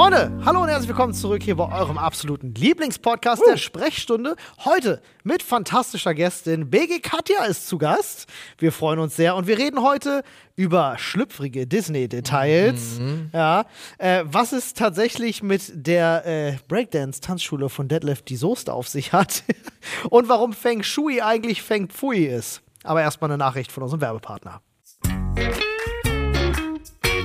Freunde, hallo und herzlich willkommen zurück hier bei eurem absoluten Lieblingspodcast der Sprechstunde. Heute mit fantastischer Gästin BG Katja ist zu Gast. Wir freuen uns sehr und wir reden heute über schlüpfrige Disney-Details. Ja, äh, was es tatsächlich mit der äh, Breakdance-Tanzschule von Deadlift die Soße auf sich hat und warum Feng Shui eigentlich Feng Pfui ist. Aber erstmal eine Nachricht von unserem Werbepartner.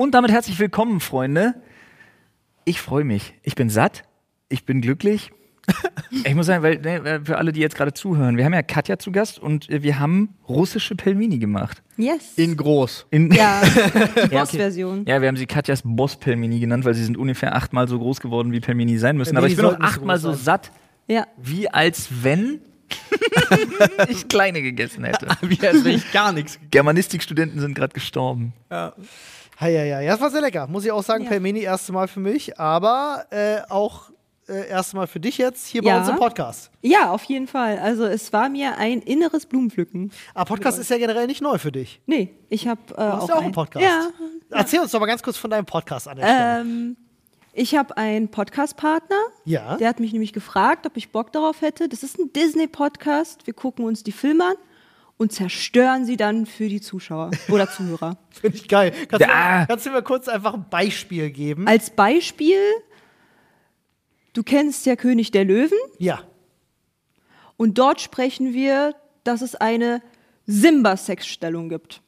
Und damit herzlich willkommen, Freunde. Ich freue mich. Ich bin satt. Ich bin glücklich. Ich muss sagen, weil ne, für alle, die jetzt gerade zuhören, wir haben ja Katja zu Gast und äh, wir haben russische Pelmini gemacht. Yes. In groß. In ja, die. Boss-Version. Ja, wir haben sie Katjas Boss-Pelmini genannt, weil sie sind ungefähr achtmal so groß geworden, wie Pelmini sein müssen. Aber ich bin auch achtmal so satt, Ja. wie als wenn ich kleine gegessen hätte. Wie als wenn ich gar nichts. Germanistikstudenten sind gerade gestorben. Ja, ja, ja. Das war sehr lecker. Muss ich auch sagen, Ja. Pelmeni erste Mal für mich, aber äh, auch äh, erste Mal für dich jetzt hier bei Ja. uns im Podcast. ja, auf jeden Fall. Also es war mir ein inneres Blumenpflücken. Aber Podcast ist ja generell nicht neu für dich. Nee, ich habe äh, auch, ja auch ein- einen Podcast. Ja. Erzähl uns doch mal ganz kurz von deinem Podcast an. Ähm, ich habe einen Podcast-Partner. Ja. Der hat mich nämlich gefragt, ob ich Bock darauf hätte. Das ist ein Disney-Podcast. Wir gucken uns die Filme an und zerstören sie dann für die Zuschauer oder Zuhörer. Finde ich geil. Kannst, Da. du, kannst du mir kurz einfach ein Beispiel geben? Als Beispiel, du kennst ja König der Löwen. Ja. Und dort sprechen wir, dass es eine Simba-Sexstellung gibt.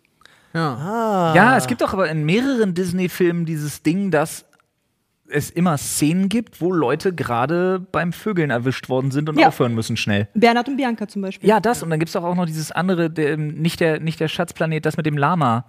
Ja. Ja, es gibt auch aber in mehreren Disney-Filmen dieses Ding, dass es immer Szenen gibt, wo Leute gerade beim Vögeln erwischt worden sind und Ja. aufhören müssen schnell. Bernhard und Bianca zum Beispiel. Ja, das. Und dann gibt es auch noch dieses andere, der, nicht, der, nicht der Schatzplanet, das mit dem Lama.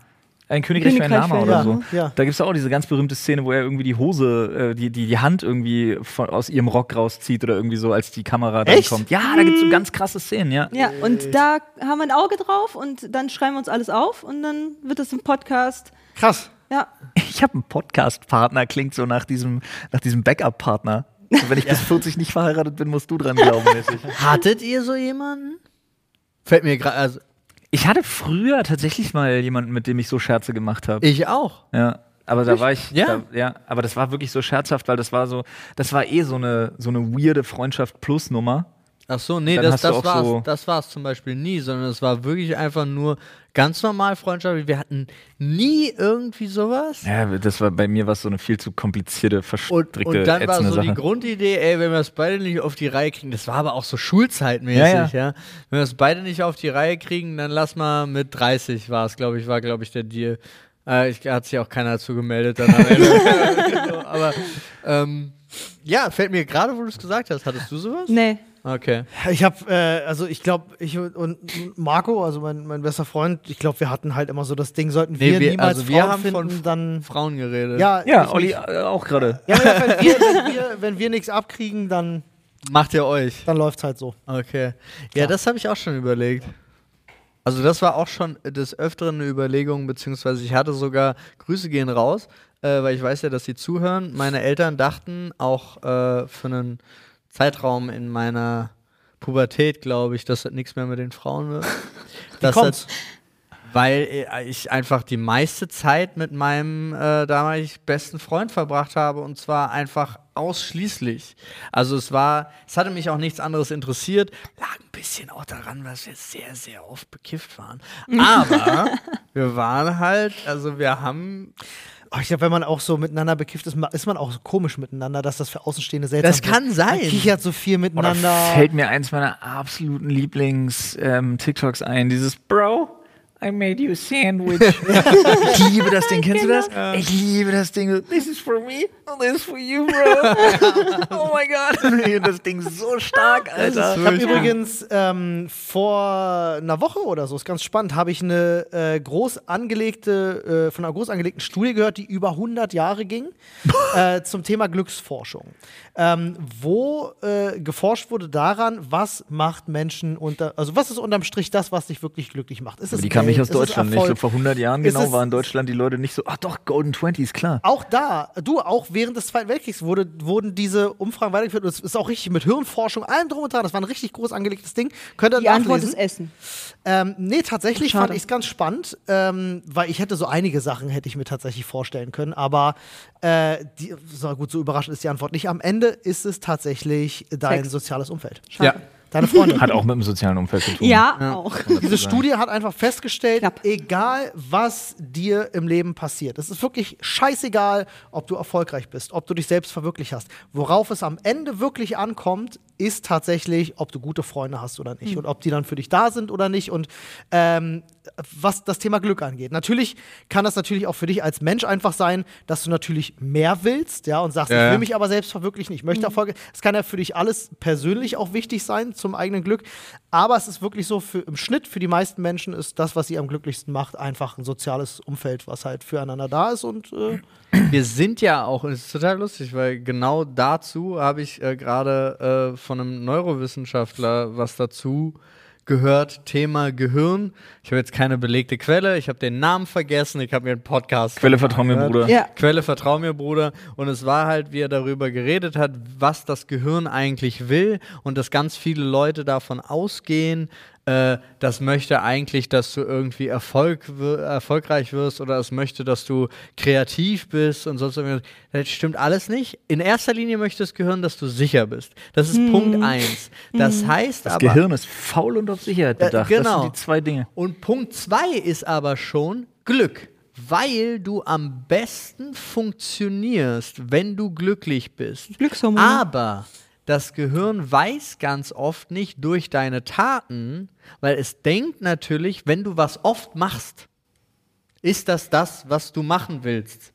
Ein Königreich für ein Lama oder so. Ja. Da gibt es auch diese ganz berühmte Szene, wo er irgendwie die Hose, äh, die, die, die Hand irgendwie von, aus ihrem Rock rauszieht oder irgendwie so, als die Kamera dann Echt? kommt. Ja, da gibt es so ganz krasse Szenen, ja. Ja, und da haben wir ein Auge drauf und dann schreiben wir uns alles auf und dann wird es im Podcast. Krass. Ja, Ich habe einen Podcast-Partner, klingt so nach diesem, nach diesem Backup-Partner. Und wenn ich bis 40 nicht verheiratet bin, musst du dran glauben. Hattet ihr so jemanden? Fällt mir gerade, also Ich hatte früher tatsächlich mal jemanden, mit dem ich so Scherze gemacht habe. ich auch. Ja. Aber da war ich, Ja? Da, ja, aber das war wirklich so scherzhaft, weil das war so, das war eh so eine, so eine weirde Freundschaft plus Nummer. Ach so, nee, Dann das, das war's, so- das war's zum Beispiel nie, sondern es war wirklich einfach nur ganz normal Freundschaft. Wir hatten nie irgendwie sowas. Ja, das war bei mir was so eine viel zu komplizierte, Und, verstrickte, und dann war so die Sache. Grundidee, ey, wenn wir es beide nicht auf die Reihe kriegen, das war aber auch so schulzeitmäßig, Ja, ja. ja. Wenn wir es beide nicht auf die Reihe kriegen, dann lass mal mit 30 war es, glaube ich, war, glaube ich, der Deal. Äh, ich, hat sich auch keiner dazu gemeldet dann am Ende. so, aber ähm, ja, fällt mir gerade, wo du es gesagt hast, hattest du sowas? nee. Okay. Ich habe, äh, also ich glaube, ich und Marco, also mein, mein bester Freund, ich glaube, wir hatten halt immer so das Ding, sollten Nee, wir, wir- niemals also wir Frauen haben finden, von- dann Frauen geredet. ja, Ja, Olli nicht. äh, auch gerade. Ja, wenn wir, wenn wir, wenn wir nichts abkriegen, dann, Macht ihr euch? dann läuft's halt so. Okay. Ja, das habe ich auch schon überlegt. Also das war auch schon des Öfteren eine Überlegung, beziehungsweise ich hatte sogar, Grüße gehen raus, äh, weil ich weiß ja, dass sie zuhören. Meine Eltern dachten auch äh, für einen Zeitraum in meiner Pubertät, glaube ich, dass das nichts mehr mit den Frauen wird. Dass das- weil ich einfach die meiste Zeit mit meinem äh, damalig besten Freund verbracht habe und zwar einfach ausschließlich. Also es war, es hatte mich auch nichts anderes interessiert, lag ein bisschen auch daran, dass wir sehr, sehr oft bekifft waren. Aber wir waren halt, also wir haben ich glaube, wenn man auch so miteinander bekifft ist, ist man auch so komisch miteinander, dass das für Außenstehende seltsam Das kann wird. sein. Man kichert so viel Oder miteinander. fällt mir eins meiner absoluten Lieblings-TikToks ein, dieses Bro. I made you a sandwich. ich liebe das Ding. Kennst du das? Ich liebe das Ding. This is for me and this is for you, bro. oh mein Gott. Ich find Das Ding so stark, Alter. Ich habe übrigens ähm, vor einer Woche oder so, ist ganz spannend, habe ich eine äh, groß angelegte, äh, von einer groß angelegten Studie gehört, die über 100 Jahre ging, äh, zum Thema Glücksforschung. Ähm, wo äh, geforscht wurde daran, was macht Menschen unter, also was ist unterm Strich das, was dich wirklich glücklich macht? Ist es Die kam nicht aus Deutschland. Ich Erfolg? glaube, vor 100 Jahren Ist genau war in Deutschland die Leute nicht so, ach doch, Golden Twenties, klar. Auch da, du, auch während des Zweiten Weltkriegs wurde, wurden diese Umfragen weitergeführt. Und es ist auch richtig mit Hirnforschung, allem drum und dran. Das war ein richtig groß angelegtes Ding. Könnt ihr Die Antwort nachlesen. ist Essen. Ähm, nee, tatsächlich Schade. fand ich es ganz spannend, ähm, weil ich hätte so einige Sachen hätte ich mir tatsächlich vorstellen können, aber äh, die, so gut, so überraschend ist die Antwort nicht. Am Ende ist es tatsächlich dein Sex. soziales Umfeld. Ja. Deine Freunde. Hat auch mit dem sozialen Umfeld zu tun. Ja, auch. Diese Studie hat einfach festgestellt, Knapp. egal was dir im Leben passiert, es ist wirklich scheißegal, ob du erfolgreich bist, ob du dich selbst verwirklicht hast. Worauf es am Ende wirklich ankommt, ist tatsächlich, ob du gute Freunde hast oder nicht und ob die dann für dich da sind oder nicht und ähm, was das Thema Glück angeht. Natürlich kann das natürlich auch für dich als Mensch einfach sein, dass du natürlich mehr willst, ja, und sagst, Ja, ich will mich aber selbst verwirklichen, ich möchte Erfolge. Es kann ja für dich alles persönlich auch wichtig sein zum eigenen Glück, aber es ist wirklich so, für, im Schnitt für die meisten Menschen ist das, was sie am glücklichsten macht, einfach ein soziales Umfeld, was halt füreinander da ist und äh, Wir sind ja auch, und es ist total lustig, weil genau dazu habe ich äh, gerade äh, von einem Neurowissenschaftler was dazu gehört, Thema Gehirn. Ich habe jetzt keine belegte Quelle, ich habe den Namen vergessen, ich habe mir einen Podcast. Quelle vertrau mir, Bruder. Ja. Quelle vertrau mir, Bruder. Und es war halt, wie er darüber geredet hat, was das Gehirn eigentlich will und dass ganz viele Leute davon ausgehen, äh, das möchte eigentlich, dass du irgendwie Erfolg, erfolgreich wirst oder es möchte, dass du kreativ bist und sonst irgendwas. Das stimmt alles nicht. In erster Linie möchte das Gehirn, dass du sicher bist. Das ist Punkt eins. Das heißt Das aber. Gehirn ist faul und auf Sicherheit Äh, bedacht. Das genau. sind die zwei Dinge. Und Punkt zwei ist aber schon Glück. Weil du am besten funktionierst, wenn du glücklich bist. Glückshormone. Aber das Gehirn weiß ganz oft nicht durch deine Taten, weil es denkt natürlich, wenn du was oft machst, ist das das, was du machen willst.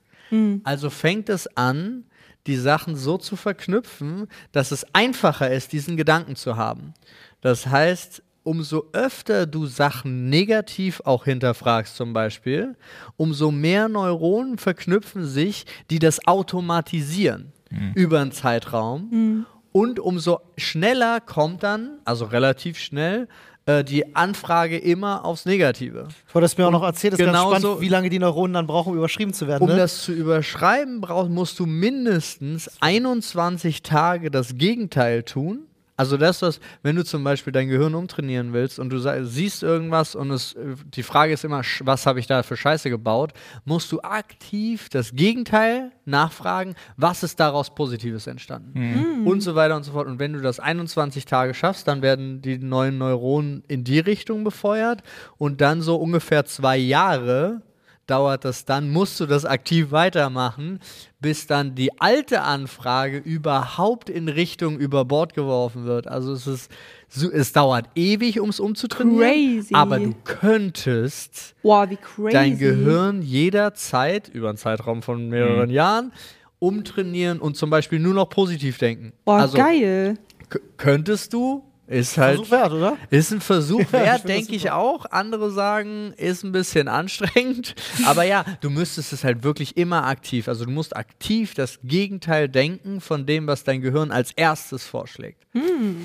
Also fängt es an, die Sachen so zu verknüpfen, dass es einfacher ist, diesen Gedanken zu haben. Das heißt, umso öfter du Sachen negativ auch hinterfragst zum Beispiel, umso mehr Neuronen verknüpfen sich, die das automatisieren über einen Zeitraum. Und umso schneller kommt dann, also relativ schnell, äh, die Anfrage immer aufs Negative. Du hattest mir auch noch erzählt, ist ganz genauso- spannend, wie lange die Neuronen dann brauchen, um überschrieben zu werden. Um ne? das zu überschreiben, brauch, musst du mindestens 21 Tage das Gegenteil tun. Also das, was, wenn du zum Beispiel dein Gehirn umtrainieren willst und du siehst irgendwas und es, die Frage ist immer, was habe ich da für Scheiße gebaut, musst du aktiv das Gegenteil nachfragen, was ist daraus Positives entstanden? Und so weiter und so fort. Und wenn du das 21 Tage schaffst, dann werden die neuen Neuronen in die Richtung befeuert und dann so ungefähr zwei Jahre dauert das dann, musst du das aktiv weitermachen, bis dann die alte Anfrage überhaupt in Richtung über Bord geworfen wird. Also es ist, so- es dauert ewig, um es umzutrainieren, Crazy. aber du könntest crazy. dein Gehirn jederzeit, über einen Zeitraum von mehreren Jahren, umtrainieren und zum Beispiel nur noch positiv denken. Boah, also geil. könntest du Ist halt. Versuch wert, oder? Ist ein Versuch ich wert, denke ich auch. Andere sagen, ist ein bisschen anstrengend. Aber ja, du müsstest es halt wirklich immer aktiv. Also du musst aktiv das Gegenteil denken von dem, was dein Gehirn als erstes vorschlägt,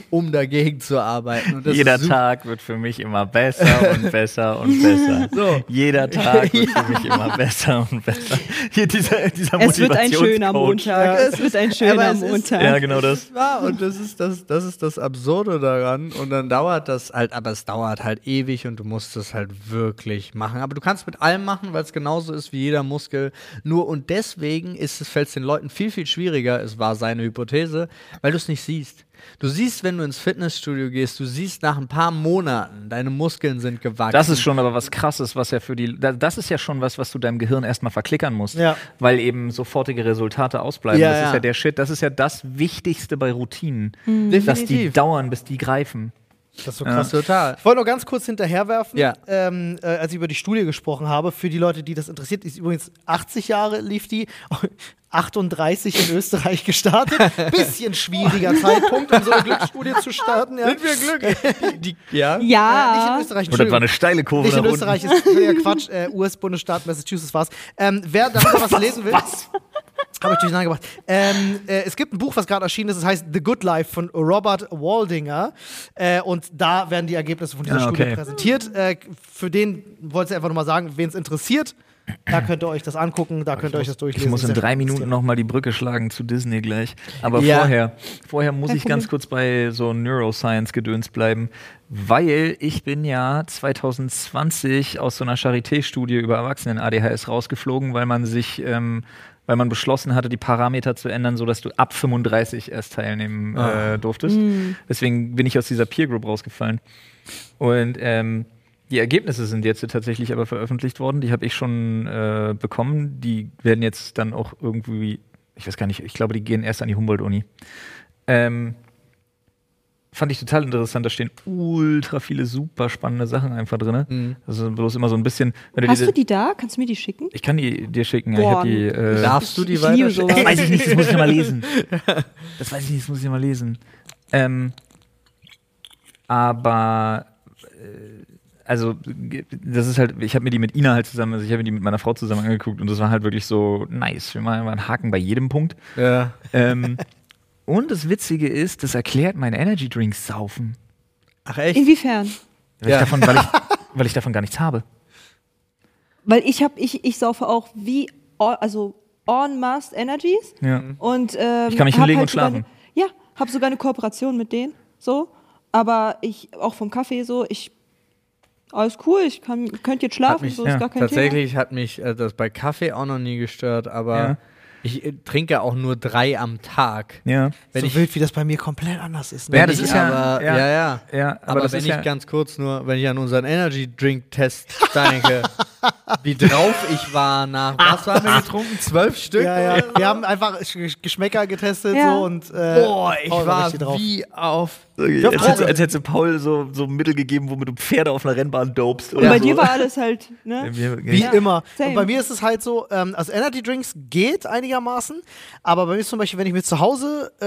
um dagegen zu arbeiten. Und das Jeder. Tag wird für mich immer besser und besser und besser. So. Jeder Tag wird für mich immer besser und besser. Hier dieser, dieser Es wird ein schöner. Montag. Ja. Es wird ein schöner es ist- Montag. Ja, genau das. Ja, und das ist das, das ist das Absurde daran. Und dann dauert das halt, aber es dauert halt ewig und du musst es halt wirklich machen. Aber du kannst mit allem machen, weil es genauso ist wie jeder Muskel. Nur und deswegen ist es, fällt es den Leuten viel, viel schwieriger, es war seine Hypothese, weil du es nicht siehst. Du siehst, wenn du ins Fitnessstudio gehst, du siehst nach ein paar Monaten, deine Muskeln sind gewachsen. Das ist schon aber was krasses, was ja für die. da- Das ist ja schon was, was du deinem Gehirn erstmal verklickern musst. Ja. Weil eben sofortige Resultate ausbleiben. Ja, das ist ja. ja der Shit. Das ist ja das Wichtigste bei Routinen. Mhm. Dass die dauern, bis die greifen. Das ist so krass. Total. Ich wollte nur ganz kurz hinterherwerfen, Ja. ähm, äh, als ich über die Studie gesprochen habe, für die Leute, die das interessiert, ist übrigens 80 Jahre lief die, 38 in Österreich gestartet. Bisschen schwieriger Zeitpunkt, um so eine Glücksstudie zu starten. Ja. Sind wir glücklich? Die, die, ja? Äh, nicht in Ja. Österreich, Und das war eine steile Kurve Nicht in nach unten. Österreich, ist völliger Quatsch. Äh, US-Bundesstaat Massachusetts war's. Ähm, wer darüber was, lesen will, habe ich durcheinander gebracht. Ähm, äh, es gibt ein Buch, was gerade erschienen ist, das heißt The Good Life von Robert Waldinger. Äh, und da werden die Ergebnisse von dieser Ah, Studie okay. präsentiert. Äh, für den wollte ich einfach nochmal sagen, wen es interessiert, da könnt ihr euch das angucken, da könnt ihr euch das durchlesen. Ich muss in drei Minuten nochmal die Brücke schlagen zu Disney gleich. Aber Ja. vorher, vorher muss ich ganz kurz bei so Neuroscience-Gedöns bleiben, weil ich bin ja 2020 aus so einer Charité-Studie über Erwachsenen-ADHS rausgeflogen, weil man sich, ähm, weil man beschlossen hatte, die Parameter zu ändern, sodass du ab 35 erst teilnehmen äh, durftest. Deswegen bin ich aus dieser Peer Group rausgefallen. Und ähm, die Ergebnisse sind jetzt tatsächlich aber veröffentlicht worden. Die habe ich schon äh, bekommen. Die werden jetzt dann auch irgendwie, ich weiß gar nicht, ich glaube, die gehen erst an die Humboldt-Uni. Ähm, fand ich total interessant. Da stehen ultra viele super spannende Sachen einfach drin. Mhm. Also bloß immer so ein bisschen. Wenn Hast diese, du die da? Kannst du mir die schicken? Ich kann die dir schicken. Boah, hab die. Äh, Darfst du die sowas. das weiß ich nicht, das muss ich mal lesen. Das weiß ich nicht, das muss ich mal lesen. Ähm, aber äh, also das ist halt, ich habe mir die mit Ina halt zusammen, also ich habe mir die mit meiner Frau zusammen angeguckt und das war halt wirklich so nice. Wir machen immer einen Haken bei jedem Punkt. Ja. Ähm, und das Witzige ist, das erklärt mein Energy Drinks saufen. Ach echt? Inwiefern? Weil, Ja. ich davon, weil, ich, weil ich davon gar nichts habe. Weil ich habe, ich, ich saufe auch wie, all- also en masse Energies. Ja. Und, ähm, Ich kann mich hinlegen halt und sogar schlafen. Eine, ja, habe sogar eine Kooperation mit denen, so. Aber ich, auch vom Kaffee so, ich, alles cool, ich kann, könnt jetzt schlafen, mich- so ja, ist gar kein Tatsächlich hat mich äh, das bei Kaffee auch noch nie gestört, aber Ja. Ich äh, trinke auch nur drei am Tag. Ja. Wenn so ich, wild, wie das bei mir komplett anders ist. Ne? Ja, das ich ist ja- aber, ja. ja, ja. Ja, Aber, aber das wenn ist ich ja- ganz kurz nur, wenn ich an unseren Energy Drink Test denke, wie drauf ich war nach, was haben wir getrunken? Zwölf Stück? ja, ja. Wir haben einfach Sch- Geschmäcker getestet Ja. so und äh, Boah, ich Paul war drauf. wie auf. Als, hätte, als hätte Paul so, so Mittel gegeben, womit du Pferde auf einer Rennbahn dopst. Und bei so. dir war alles halt, ne? Wie Ja, immer. same. Und bei mir ist es halt so, ähm, also Energy Drinks geht einigermaßen, aber bei mir zum Beispiel, wenn ich mir zu Hause äh,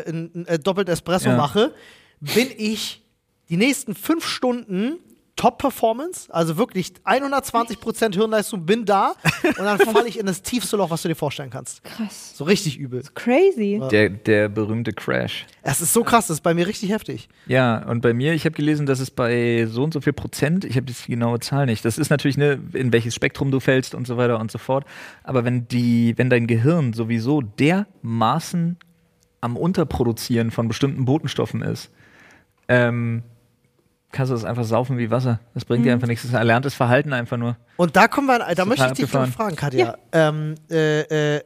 äh, ein, ein äh, doppelt Espresso Ja. mache, bin ich die nächsten fünf Stunden Top-Performance, also wirklich 120% Hirnleistung, bin da und dann falle ich in das tiefste Loch, was du dir vorstellen kannst. Krass. So richtig übel. Crazy. Der, der berühmte Crash. Es ist so krass, das ist bei mir richtig heftig. Ja, und bei mir, ich habe gelesen, dass es bei so und so viel Prozent, ich habe jetzt die genaue Zahl nicht, das ist natürlich, ne, in welches Spektrum du fällst und so weiter und so fort. Aber wenn die, wenn dein Gehirn sowieso dermaßen am Unterproduzieren von bestimmten Botenstoffen ist, ähm, kannst du das einfach saufen wie Wasser. Das bringt dir einfach nichts. Das ist ein erlerntes Verhalten einfach nur. Und da kommen wir, da möchte ich dich noch fragen, Katja. Ähm, äh, äh,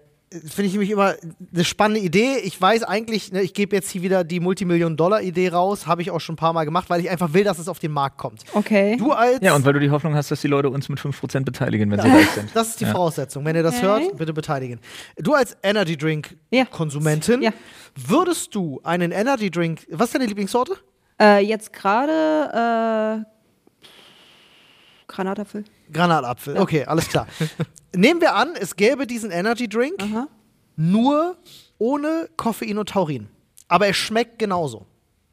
Finde ich nämlich immer eine spannende Idee. Ich weiß eigentlich, ne, ich gebe jetzt hier wieder die Multimillion-Dollar-Idee raus, habe ich auch schon ein paar Mal gemacht, weil ich einfach will, dass es auf den Markt kommt. Okay. Du als. Ja, und weil du die Hoffnung hast, dass die Leute uns mit 5% beteiligen, wenn sie reich sind. das ist die Ja. Voraussetzung. Wenn ihr das Okay. hört, bitte beteiligen. Du als Energy Ja. Drink-Konsumentin, Ja. würdest du einen Energy Drink, was ist deine Lieblingssorte? Äh, jetzt gerade äh, Granatapfel. Granatapfel. Okay, alles klar. Nehmen wir an, es gäbe diesen Energy Drink Aha. nur ohne Koffein und Taurin. Aber er schmeckt genauso.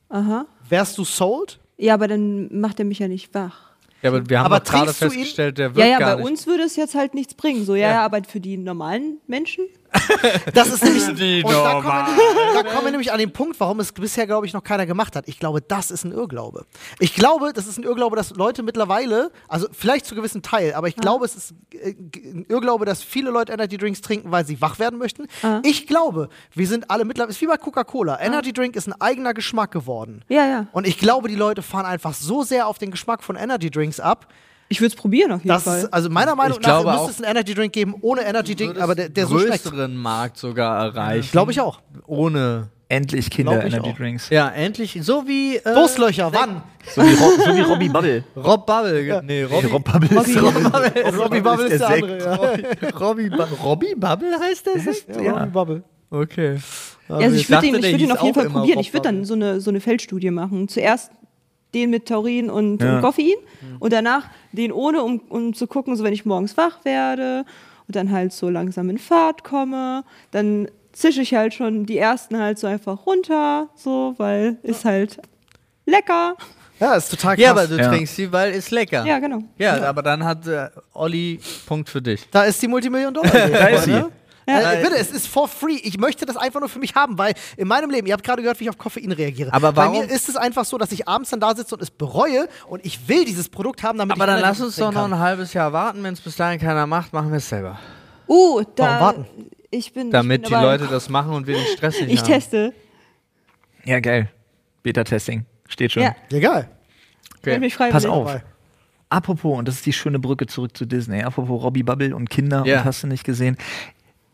Aha. Wärst du sold? Ja, aber dann macht er mich ja nicht wach. Ja, aber wir haben Aber gerade festgestellt, der Ja, wird ja, gar bei nicht. uns würde es jetzt halt nichts bringen. So, ja, ja, aber für die normalen Menschen? Das ist nämlich. Die und da kommen, Normal. wir, da kommen wir nämlich an den Punkt, warum es bisher, glaube ich, noch keiner gemacht hat. Ich glaube, das ist ein Irrglaube. Ich glaube, das ist ein Irrglaube, dass Leute mittlerweile, also vielleicht zu gewissen Teil, aber ich glaube, es ist äh, ein Irrglaube, dass viele Leute Energy Drinks trinken, weil sie wach werden möchten. Ich glaube, wir sind alle mittlerweile, ist wie bei Coca-Cola. Energy Drink ist ein eigener Geschmack geworden. Ja, ja. Und ich glaube, die Leute fahren einfach so sehr auf den Geschmack von Energy Drinks ab, Ich würde es probieren auf jeden dass Fall. es, also meiner Meinung Ich nach müsste es einen Energy Drink geben ohne Energy Drink, aber der, der so schmeckt. größeren Markt sogar erreichen. Glaube ich auch. Ohne. Endlich Glaub ich Kinder-Energy auch. Drinks. Ja, endlich. So wie. Äh, Durstlöcher, wann? So wie, Ro so wie Robbie Bubble. Rob Bubble. ge- Nee, Robbie, Rob Bubble ist Robbie- Rob Robbie Bubble ist der Sekt. andere. Ja. Robbie, Robbie Bubble heißt der? Sekt? Ja, Robbie Bubble. Okay. Ja, also ich würde ihn, ich der würd ihn auf jeden Fall probieren. Rob Ich würde dann Bubble. so eine, so eine Feldstudie machen. Zuerst den mit Taurin und, Ja. und Koffein und danach den ohne, um, um zu gucken, so wenn ich morgens wach werde und dann halt so langsam in Fahrt komme, dann zische ich halt schon die ersten halt so einfach runter, so, weil ist halt lecker. Ja, ist total krass. Ja, aber du Ja. trinkst sie, weil ist lecker. Ja, genau. Ja, aber dann hat äh, Olli Punkt für dich. da ist die Multimillion Dollar. Da ist sie. Äh, bitte, es ist for free. Ich möchte das einfach nur für mich haben, weil in meinem Leben, ihr habt gerade gehört, wie ich auf Koffein reagiere. Aber Bei warum- mir ist es einfach so, dass ich abends dann da sitze und es bereue und ich will dieses Produkt haben, damit Aber ich dann Energy lass uns doch noch ein halbes Jahr warten. Wenn es bis dahin keiner macht, machen wir es selber. Uh, da. Warum warten? Ich bin. Damit ich die bin dabei. Leute das machen und wir den Stress nicht Ich haben. teste. Ja, geil. Beta-Testing. Steht schon. Ja, Egal. okay. mich freiwillig. Pass auf. Dabei. Apropos, und das ist die schöne Brücke zurück zu Disney, apropos Robbie Bubble und Kinder Ja. und hast du nicht gesehen.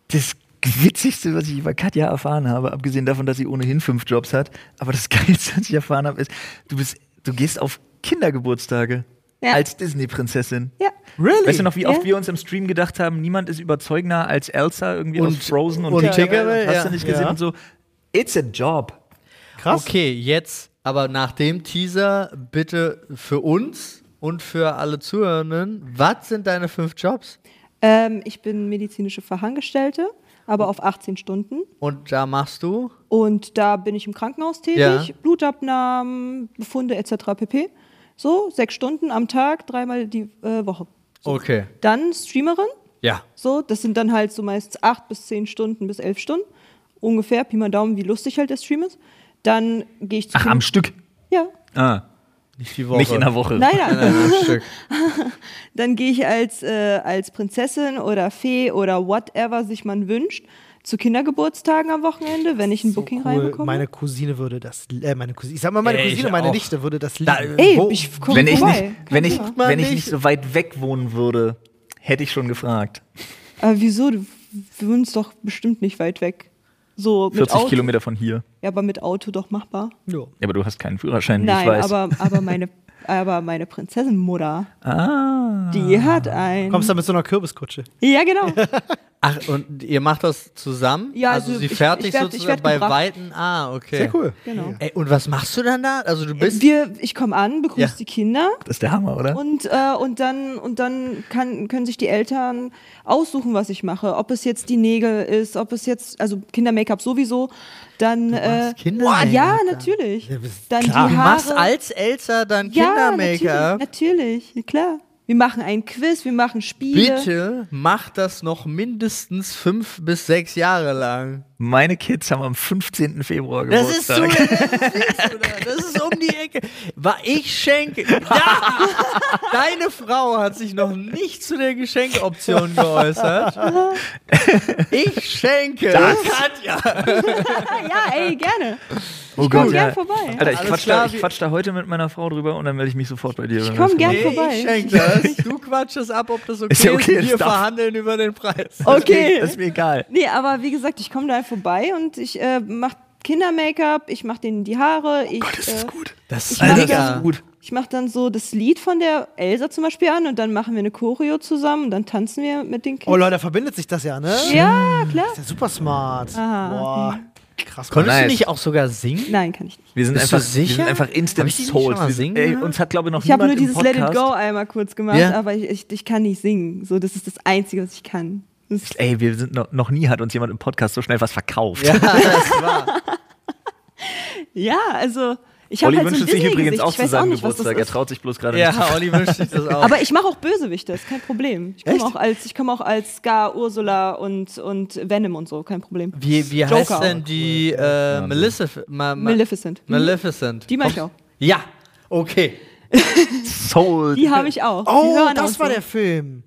Das Witzigste, was ich über Katja erfahren habe, abgesehen davon, dass sie ohnehin fünf Jobs hat, aber das Geilste, was ich erfahren habe, ist, du bist, du gehst auf Kindergeburtstage Ja. als Disney-Prinzessin. Ja. Really? Weißt du noch, wie Ja. oft wir uns im Stream gedacht haben, niemand ist überzeugender als Elsa irgendwie Und- aus Frozen und, und Tinkerbell, Tinkerbell, hast ja. du nicht gesehen Ja. und so. It's a job. Krass. Okay, jetzt aber nach dem Teaser bitte für uns und für alle Zuhörenden, was sind deine fünf Jobs? Ähm, ich bin medizinische Fachangestellte, aber auf 18 Stunden. Und da machst du? Und da bin ich im Krankenhaus tätig, Ja. Blutabnahmen, Befunde etc. pp. So, sechs Stunden am Tag, dreimal die äh, Woche. Okay. Dann Streamerin. Ja. So, das sind dann halt so meist acht bis zehn Stunden bis elf Stunden. Ungefähr, Pi mal Daumen, wie lustig halt der Stream ist. Dann gehe ich zu. Ach, am Stück. Ja. Ah, Nicht die Woche. nicht in der Woche. Nein, Nein. Dann gehe ich als, äh, als Prinzessin oder Fee oder whatever sich man wünscht zu Kindergeburtstagen am Wochenende, wenn ich ein Booking Cool. reinbekomme. Meine Cousine würde das, äh, meine Cousine, ich sag mal meine Ey, Cousine, meine auch. Nichte würde das Da- lieben. Ey, Wo- ich komme wenn ich nicht, wenn ich, man wenn ich nicht. nicht so weit weg wohnen würde, hätte ich schon gefragt. Aber wieso? Du wohnst doch bestimmt nicht weit weg. So mit 40 Auto. Kilometer von hier. Ja, aber mit Auto doch machbar. Ja. Ja, aber du hast keinen Führerschein, wie Nein, ich weiß. aber, aber meine, aber meine Prinzessenmutter, ah. die hat einen. Kommst du mit so einer Kürbiskutsche? Ja, genau. Ach, und ihr macht das zusammen? Ja, also, also sie ich- fertig ich werd- ich sozusagen werd bei gebracht. Weiten. Ah, okay. Sehr cool. genau. Ey, und was machst du dann da? Also du bist. Wir, ich komme an, begrüße Ja. die Kinder Das ist der Hammer, oder? und, äh, und dann, und dann kann, können sich die Eltern aussuchen, was ich mache. Ob es jetzt die Nägel ist, ob es jetzt, also Kinder-Make-up sowieso, dann. Äh, Kinder-Make-up ja, dann? natürlich. Ja, Dann klar. die du Haare. machst als Elsa dann ja, Kinder-Make-up. natürlich, natürlich, klar. Wir machen ein Quiz, wir machen Spiele. Bitte mach das noch mindestens fünf bis sechs Jahre lang. Meine Kids haben am 15. Februar Das ist so, Geburtstag. das ist, oder? das ist um die Ecke. War ich schenke. Ja! Deine Frau hat sich noch nicht zu der Geschenkoption geäußert. Ich schenke. Katja. ja, ey, gerne. Oh komm gern vorbei. Alter, ich Alles quatsch, klar, da, ich quatsch da heute mit meiner Frau drüber und dann melde ich mich sofort bei dir. Ich komm gern Nee, vorbei. ich schenke das. Du quatschest ab, ob das okay ist. Ist ja okay, Wir das darf- verhandeln über den Preis. Okay. Das ist mir egal. Nee, aber wie gesagt, ich komme da vorbei und ich äh, mache Kinder-Make-up, ich mache denen die Haare. Ich, Das ist äh, gut. Das ist mega. das gut. Ich mache dann so das Lied von der Elsa zum Beispiel an und dann machen wir eine Choreo zusammen und dann tanzen wir mit den Kids. Oh Leute, da verbindet sich das ja, ne? ja, klar. Ist ja super smart. Aha, Boah, krass. Konntest du Nice. nicht auch sogar singen? Nein, kann ich nicht. Wir sind Bist du einfach, wir sicher? sind einfach Instant Souls. Wir singen sind, ey, uns hat, glaube ich, noch Ich habe nur dieses Let It. Go einmal kurz gemacht, Ja. aber ich, ich, ich kann nicht singen. So, das ist das Einzige, was ich kann. Das Ey, wir sind noch, noch nie hat uns jemand im Podcast so schnell was verkauft. Ja, das war. ja, also Ich Olli halt so wünscht es sich übrigens auch zu weiß auch seinem nicht, was das Geburtstag. Er traut sich bloß gerade nicht. Ja, Olli wünscht sich das auch. Aber ich mache auch Bösewichte, ist kein Problem. Ich komme auch als, ich komme auch als Scar, Ursula und, und Venom und so, kein Problem. wie wie Joker heißt auch. denn die äh, Melissa? Ma, ma, Maleficent. Mhm. Maleficent. Die mag ich auch. Ja, okay. Soul. Die habe ich auch. Oh, das auch war so. der Film.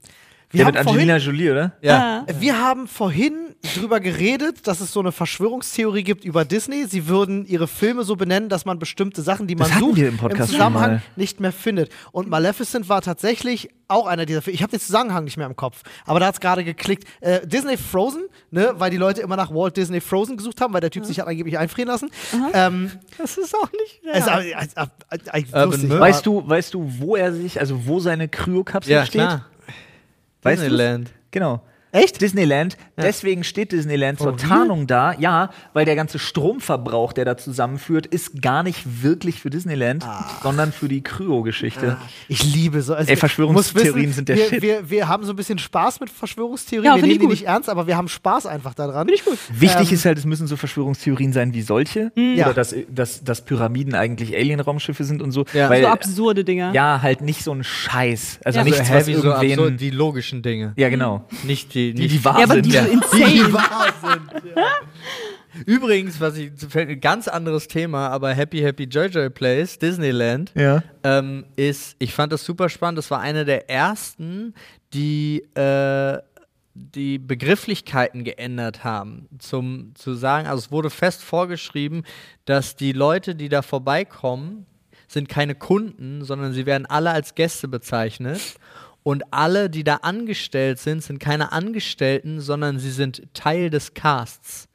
Wir haben mit vorhin Angelina Jolie, oder? Ja. Ah. Wir haben vorhin drüber geredet, dass es so eine Verschwörungstheorie gibt über Disney. Sie würden ihre Filme so benennen, dass man bestimmte Sachen, die man Das sucht, im Podcast Zusammenhang nicht mehr findet. Und Maleficent war tatsächlich auch einer dieser Filme. Ich habe den Zusammenhang nicht mehr im Kopf, aber da hat es gerade geklickt. Äh, Disney Frozen, ne, weil die Leute immer nach Walt Disney Frozen gesucht haben, weil der Typ sich hat angeblich einfrieren lassen. Ähm, Das ist auch nicht. es ist lustig. Myth. Weißt du, weißt du, wo er sich, also wo seine Kryokapsel Ja, steht? klar. Weißt? Disneyland. Genau. Echt? Disneyland. Deswegen steht Disneyland zur Tarnung da. Ja, weil der ganze Stromverbrauch, der da zusammenführt, ist gar nicht wirklich für Disneyland, sondern für die Kryo-Geschichte. Ich liebe so. Also Ey, Verschwörungstheorien muss sind der wir, Shit. Wir, wir haben so ein bisschen Spaß mit Verschwörungstheorien. Ja, wir nehmen die nicht ernst, aber wir haben Spaß einfach daran. Finde ich gut. Wichtig Ähm, ist halt, es müssen so Verschwörungstheorien sein wie solche. Ja. Oder dass, dass, dass Pyramiden eigentlich Alien-Raumschiffe sind und so. Ja. Weil, So absurde Dinger. ja, halt nicht so ein Scheiß. Also Ja. nichts, so was heavy, so irgendwen... absurd, die logischen Dinge. ja, genau. Nicht die, Die, nicht die wahr Ja, sind. die ja. so insane. Übrigens, was ich fällt ein ganz anderes Thema, aber Happy Happy Jojo Place, Disneyland, Ja. ähm, ist, ich fand das super spannend. Das war eine der ersten, die äh, die Begrifflichkeiten geändert haben, zum zu sagen, also es wurde fest vorgeschrieben, dass die Leute, die da vorbeikommen, sind keine Kunden, sondern sie werden alle als Gäste bezeichnet. Und alle, die da angestellt sind, sind keine Angestellten, sondern sie sind Teil des Casts.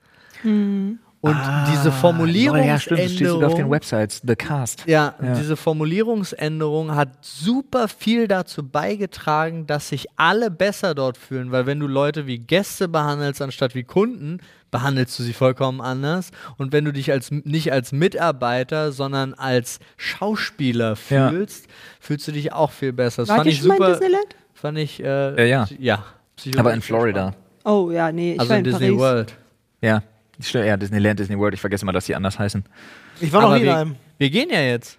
Und diese Formulierungsänderung. Ah, Ja, stimmt, das steht sogar auf den Websites. The Cast. Ja, Ja. diese Formulierungsänderung hat super viel dazu beigetragen, dass sich alle besser dort fühlen, weil wenn du Leute wie Gäste behandelst anstatt wie Kunden, behandelst du sie vollkommen anders. Und wenn du dich als nicht als Mitarbeiter, sondern als Schauspieler Ja. fühlst, fühlst du dich auch viel besser. Das Wart fand ich schon mal in super. Disneyland? Fand ich äh, Ja, ja. ja Aber in Florida. spannend. Oh ja, nee, ich Also war in in Disney Paris. World. Ja. Stimmt, Ja, Disneyland, Disney World. Ich vergesse mal, dass die anders heißen. Ich war noch Aber nie in wir, einem. wir gehen ja jetzt.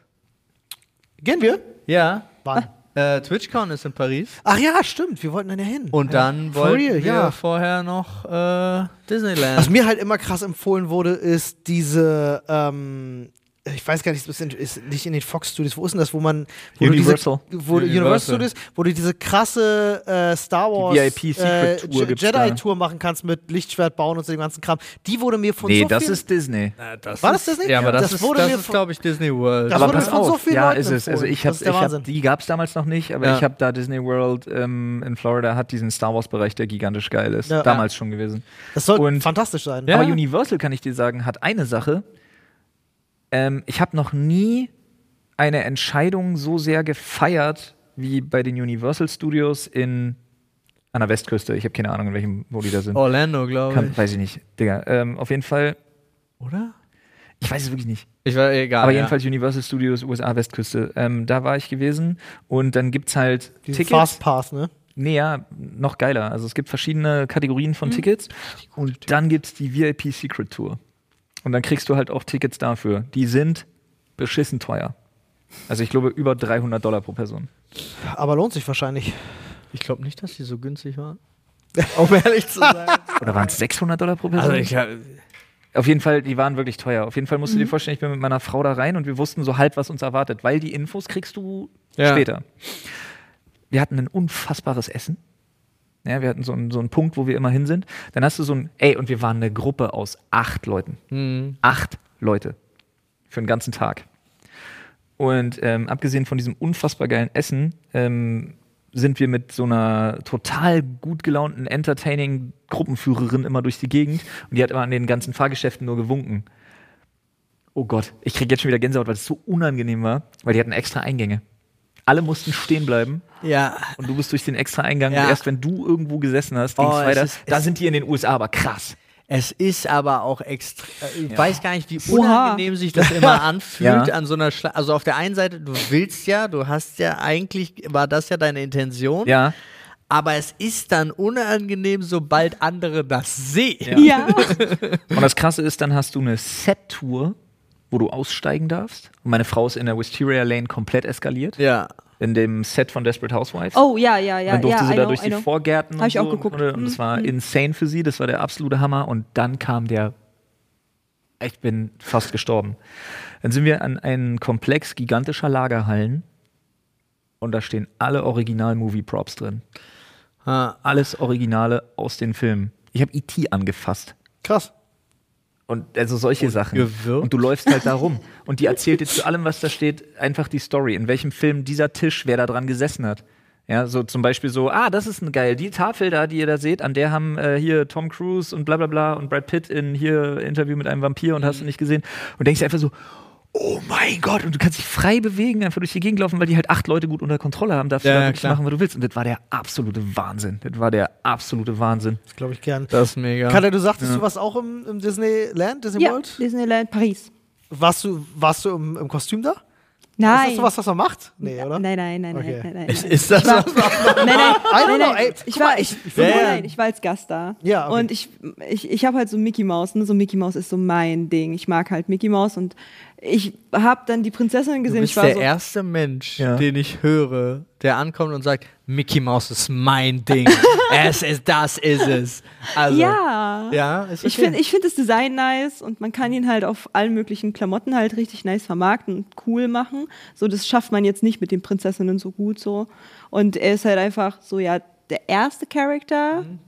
Gehen wir? Ja. Wann? Äh, TwitchCon ist in Paris. Ach ja, stimmt. Wir wollten dann ja hin. Und dann For wollten real, wir ja. vorher noch äh, Disneyland. Was mir halt immer krass empfohlen wurde, ist diese, ähm, ich weiß gar nicht, ist, in- ist nicht in den Fox Studios, wo ist denn das, wo man, wo Universal. diese, wo Universal. Universal Studios, wo du diese krasse äh, Star Wars VIP äh, Tour Jedi da. Tour machen kannst mit Lichtschwert bauen und so dem ganzen Kram. Die wurde mir von Nee, so das ist Disney. War das Disney? Ja, aber das, Das ist, wurde das mir ist glaube ich, Disney World. Das aber wurde pass mir von auf, so vielen ja, Leuten ist es. Also empfohlen. ich Das hab, ist der ich Wahnsinn. hab, die gab es damals noch nicht, aber Ja. ich habe da Disney World ähm, in Florida hat diesen Star Wars Bereich, der gigantisch geil ist. Ja. damals schon gewesen. Das soll Und- fantastisch sein. Ja. Aber Universal, kann ich dir sagen, hat eine Sache. Ähm, ich habe noch nie eine Entscheidung so sehr gefeiert wie bei den Universal Studios in an der Westküste. Ich habe keine Ahnung, in welchem, wo die da sind. Orlando, glaube Kann, ich. weiß ich nicht, Digga. Ähm, auf jeden Fall, Oder? ich weiß es wirklich nicht. Ich war egal. Aber ja. jedenfalls Universal Studios USA Westküste. Ähm, da war ich gewesen und dann gibt's halt Diesen Tickets. Fast Pass, ne? Nee, ja, noch geiler. Also es gibt verschiedene Kategorien von Tickets und dann gibt's die VIP Secret Tour. Und dann kriegst du halt auch Tickets dafür. Die sind beschissen teuer. Also ich glaube über 300 Dollar pro Person. Aber lohnt sich wahrscheinlich. Ich glaube nicht, dass die so günstig waren. um ehrlich zu sein. Oder waren es 600 Dollar pro Person? also ich hab, Auf jeden Fall, die waren wirklich teuer. Auf jeden Fall musst du dir vorstellen, ich bin mit meiner Frau da rein und wir wussten so halb, was uns erwartet, weil die Infos kriegst du Ja. später. Wir hatten ein unfassbares Essen. Ja, wir hatten so einen, so einen Punkt, wo wir immer hin sind. Dann hast du so ein, ey, und wir waren eine Gruppe aus acht Leuten. hm. Acht Leute. Für einen ganzen Tag. Und ähm, abgesehen von diesem unfassbar geilen Essen, ähm, sind wir mit so einer total gut gelaunten, entertaining Gruppenführerin immer durch die Gegend und die hat immer an den ganzen Fahrgeschäften nur gewunken. Oh Gott, ich krieg jetzt schon wieder Gänsehaut, weil es so unangenehm war, weil die hatten extra Eingänge. Alle mussten stehen bleiben Ja. und du bist durch den extra Eingang Ja. und erst wenn du irgendwo gesessen hast, ging's Oh, es weiter. ist- da sind die in den USA aber krass. Es ist aber auch extra. Ich Ja. weiß gar nicht, wie Oha. unangenehm sich das immer anfühlt Ja. an so einer Schla Also auf der einen Seite, du willst ja, du hast ja eigentlich, war das ja deine Intention. Ja, Aber es ist dann unangenehm, sobald andere das sehen. Ja. Ja. Und das Krasse ist, dann hast du eine Set-Tour, wo du aussteigen darfst. Und meine Frau ist in der Wisteria Lane komplett eskaliert. Ja. In dem Set von Desperate Housewives. Oh, ja, ja, ja. dann durfte ja, sie I da know, durch die. Vorgärten Hab und ich auch so geguckt. Und, und das Mhm. war insane für sie, das war der absolute Hammer. Und dann kam der, ich bin fast gestorben. Dann sind wir an einen Komplex gigantischer Lagerhallen und da stehen alle Original-Movie-Props drin. Ah, Alles Originale aus den Filmen. Ich habe E.T. angefasst. Krass. Und also solche Sachen. gewürgt? Und du läufst halt da rum. Und die erzählt dir zu allem, was da steht, einfach die Story. In welchem Film dieser Tisch, wer da dran gesessen hat. Ja, so zum Beispiel so, ah, das ist ein geil. Die Tafel da, die ihr da seht, an der haben äh, hier Tom Cruise und bla bla bla und Brad Pitt in hier Interview mit einem Vampir und hast du nicht gesehen. Und denkst dir einfach so, oh mein Gott, und du kannst dich frei bewegen, einfach durch die Gegend laufen, weil die halt acht Leute gut unter Kontrolle haben, darfst Ja, du da ja, wirklich klar. machen, was du willst. Und das war der absolute Wahnsinn. Das war der absolute Wahnsinn. Das glaube ich gern. das ist mega. Katja, du sagtest, du warst auch im, im Disneyland, Disney Ja, World? Disneyland Paris. Warst du, warst du im, im Kostüm da? Nein. Ist das sowas, was man macht? Nee, oder? Nein, nein, nein, Okay. nein, nein, nein. Ist, ist das was? Nein, nein, I don't nein, know, nein. ey, Ich war, ich, ich- ich- nein, Ja, ja. nein, ich war als Gast da. Ja, okay. Und ich, ich, ich habe halt so Mickey Mouse, ne? So Mickey Mouse ist so mein Ding. Ich mag halt Mickey Mouse und ich habe dann die Prinzessin Du gesehen. bist ich war der so, erste Mensch, Ja. den ich höre, der ankommt und sagt, Mickey Mouse ist mein Ding. es ist, das ist es. Also, ja. Ja, ist Ich okay. finde ich find das Design nice und man kann ihn halt auf allen möglichen Klamotten halt richtig nice vermarkten und cool machen. So, das schafft man jetzt nicht mit den Prinzessinnen so gut so. Und er ist halt einfach so, ja, der erste Charakter, Mhm.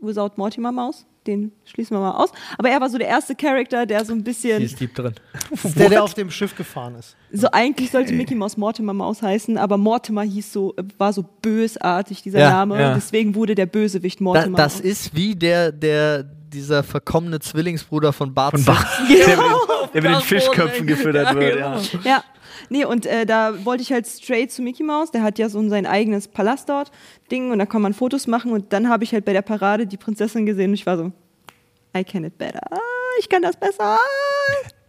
without Mortimer Mouse, den schließen wir mal aus. Aber er war so der erste Charakter, der so ein Die bisschen, ist deep drin. Das der, der auf dem Schiff gefahren ist. so eigentlich sollte Mickey Mouse Mortimer Mouse heißen, aber Mortimer hieß so, war so bösartig, dieser Ja, Name. ja. Deswegen wurde der Bösewicht Da, Mortimer das Mouse. ist wie der, der, dieser verkommene Zwillingsbruder von Bart Von Bart. Simpson. Der mit, der mit den Fischköpfen gefüttert wird. Ja. Ja. Nee, und äh, da wollte ich halt straight zu Mickey Mouse. Der hat ja so sein eigenes Palast dort, Ding, und da kann man Fotos machen. Und dann habe ich halt bei der Parade die Prinzessin gesehen und ich war so, I can it better. Ah, ich kann das besser. Ah,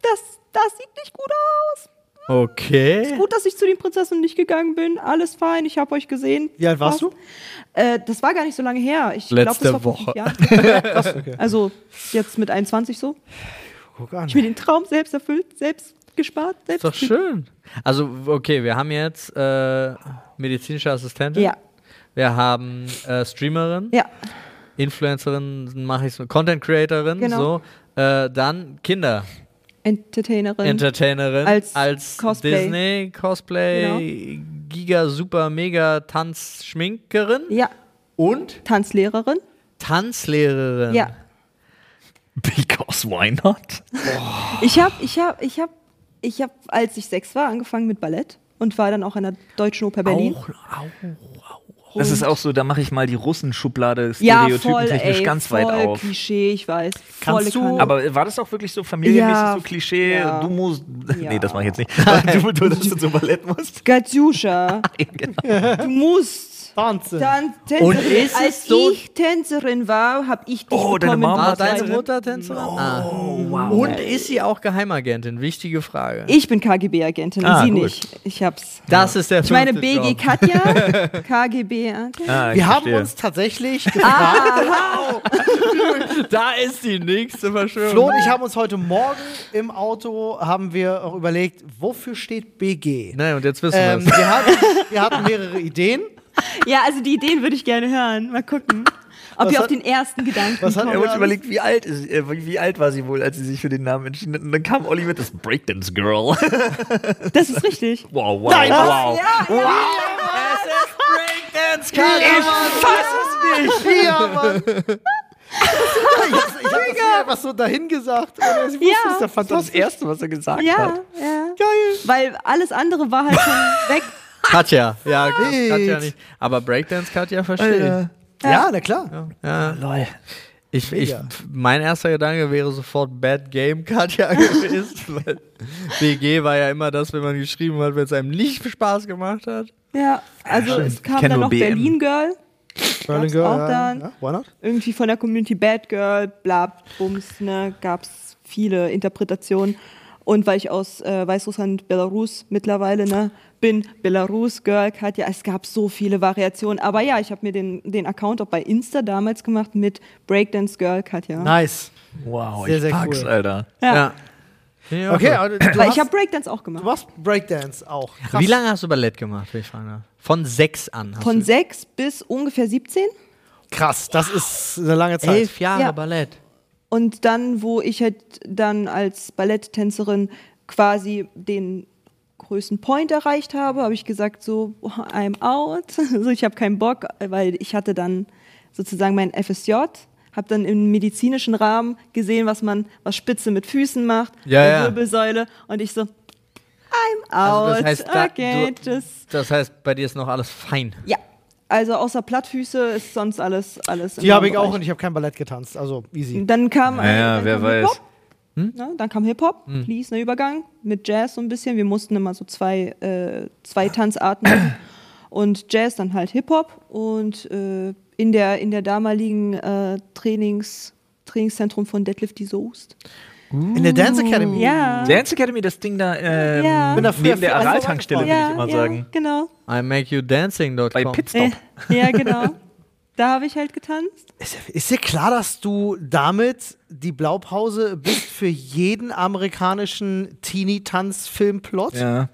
Das, das sieht nicht gut aus. Okay. Gut, dass ich zu den Prinzessinnen nicht gegangen bin. Alles fein, ich habe euch gesehen. Wie alt warst Passt. Äh, das war gar nicht so lange her. Ich glaube, das Letzte war vor Woche. fünf Jahren. Krass, okay. Also jetzt mit 21 so. Guck an. Ich mir den Traum selbst erfüllt, selbst gespart, selbst. Ist doch schön. Also, okay, wir haben jetzt äh, medizinische Assistentin. Ja, Wir haben äh, Streamerin, ja. Influencerin, mache ich so, Content Creatorin, Genau. so. Äh, dann Kinder. Entertainerin. Entertainerin Als Cosplay. Genau. Disney Cosplay Giga Super Mega Tanzschminkerin ja, und Tanzlehrerin. Tanzlehrerin. Ja. Because why not? Ich habe, ich habe, ich habe, ich habe, als ich sechs war, angefangen mit Ballett und war dann auch an der Deutschen Oper Berlin. Auch, auch, Das ist auch so, da mache ich mal die Russenschublade ja, voll, stereotypentechnisch ey, ganz voll weit auf. Klischee, ich weiß. Kannst du-. Aber war das auch wirklich so familienmäßig, Ja, so Klischee? ja. Du musst. Ja. Nee, das mache ich jetzt nicht. Du, du, dass du zum Ballett musst. Katjuscha, genau. du musst Wahnsinn. dann Und Tänzerin. ist es Als so- ich Tänzerin war, habe ich dich Oh, deine bekommen. Mama War deine. Mutter Tänzerin? Ah. Oh, wow. Und ist sie auch Geheimagentin? Wichtige Frage. Ich bin KGB-Agentin, Ah, sie gut. nicht. Ich hab's. das ist der Ich meine fünfte BG Job. Katja, KGB. Ah, ich Wir haben verstehe. uns tatsächlich gefragt, Da ist die nächste Verschwörung. Flo und ich haben uns heute Morgen im Auto, haben wir auch überlegt, wofür steht BG? Nein, und jetzt wissen Ähm, wir es. wir, hatten, wir hatten mehrere Ideen. Ja, also die Ideen würde ich gerne hören. Mal gucken, ob Was ihr hat- auf den ersten Gedanken was hat- Ich kommt. überlegt, wie alt, ist, äh, wie alt war sie wohl, als sie sich für den Namen entschieden hat. Und dann kam Olli mit das Breakdance Girl. Das ist richtig. wow, wow, Nein, was? wow. Es ist Breakdance, Ich fass es nicht. Ja, Mann. ich habe das nicht einfach so dahin gesagt. Ich wusste, Ja. das ist ja Das war das fantastisch. Erste, was er gesagt Ja, hat. ja. Geil. Weil alles andere war halt schon weg. Katja. Ja. Katja nicht. Aber Breakdance Katja verstehe Ja, na klar. ich. Ja. Lol. Ich, ich, mein erster Gedanke wäre sofort Bad Game Katja gewesen, weil BG war ja immer das, wenn man geschrieben hat, wenn es einem nicht Spaß gemacht hat. Ja, also es Ich kam dann noch BM. Berlin Girl. Berlin Girl, auch ja, dann. Ja, why not? Irgendwie von der Community Bad Girl, bla, Bums, ne, gab's viele Interpretationen. Und weil ich aus äh, Weißrussland, Belarus mittlerweile ne, bin, Belarus Girl, Katja, es gab so viele Variationen. Aber ja, ich habe mir den, den Account auch bei Insta damals gemacht mit Breakdance Girl, Katja. Nice. Wow, Sehr, ich sehr pack's, cool. Alter. Ja. Ja. Okay, aber du, Weil hast, ich habe Breakdance auch du gemacht. machst Breakdance auch. Krass. Wie lange hast du Ballett gemacht, wenn ich fragen darf? Von sechs an. Hast Von du sechs bis ungefähr 17. Krass, das ist eine lange Zeit. elf Jahre Ja. Ballett. Und dann, wo ich halt dann als Balletttänzerin quasi den größten Point erreicht habe, habe ich gesagt, so, I'm out. Also ich habe keinen Bock, weil ich hatte dann sozusagen mein FSJ, habe dann im medizinischen Rahmen gesehen, was man, was Spitze mit Füßen macht, Ja, bei ja. Wirbelsäule. Und ich so, I'm Also out. das heißt, da, okay, du, tschüss. das heißt, bei dir ist noch alles fein. Ja. Also außer Plattfüße ist sonst alles, alles im Die habe ich Raumbereich. auch und ich habe kein Ballett getanzt, also easy. Dann kam, äh, Ja, dann wer kam weiß. Hip-Hop. Ne, dann kam Hip-Hop, fließender Übergang mit Jazz so ein bisschen. Wir mussten immer so zwei, äh, zwei Tanzarten machen. Und Jazz, dann halt Hip-Hop. Und äh, in, der, in der damaligen äh, Trainings, Trainingszentrum von Deadlift die Soest. In der Dance Academy. Ja. Dance Academy, das Ding da ähm, Ja. Bin da früher neben der Araltankstelle, würde ja, ich immer ja, sagen. genau. I make you dancing.com. Bei Pitstop. Äh, ja, genau. Da habe ich halt getanzt. Ist, ist dir klar, dass du damit die Blaupause bist für jeden amerikanischen Teenie-Tanzfilm-Plot? Ja.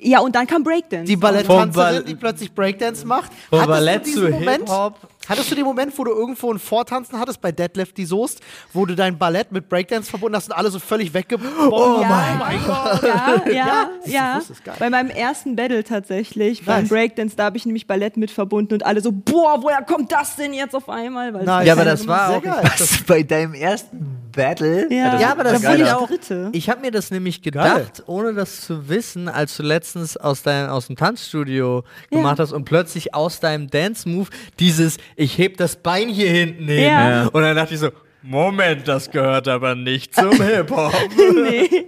Ja, und dann kam Breakdance. Die Balletttänzerin, Ball- die plötzlich Breakdance macht. Vom Hattest Ballett du diesen zu Moment? Hip-Hop. Hattest du den Moment, wo du irgendwo ein Vortanzen hattest bei Deadlift die Soest, wo du dein Ballett mit Breakdance verbunden hast und alle so völlig weggebombt? Oh mein Gott. Ja, ja, ja. geil. Bei meinem ersten Battle tatsächlich, beim. Breakdance, da habe ich nämlich Ballett mit verbunden und alle so, boah, woher kommt das denn jetzt auf einmal? Weil Nice. Ja, aber keiner das war auch. geil. Was bei deinem ersten Battle? Ja, Ja, aber das wurde ist ich auch- Dritte. Ich habe mir das nämlich gedacht, ohne das zu wissen, als du letztens aus, dein, aus dem Tanzstudio gemacht hast und plötzlich aus deinem Dance-Move dieses, ich heb das Bein hier hinten hin. Ja. Und dann dachte ich so, Moment, das gehört aber nicht zum Hip-Hop. nee.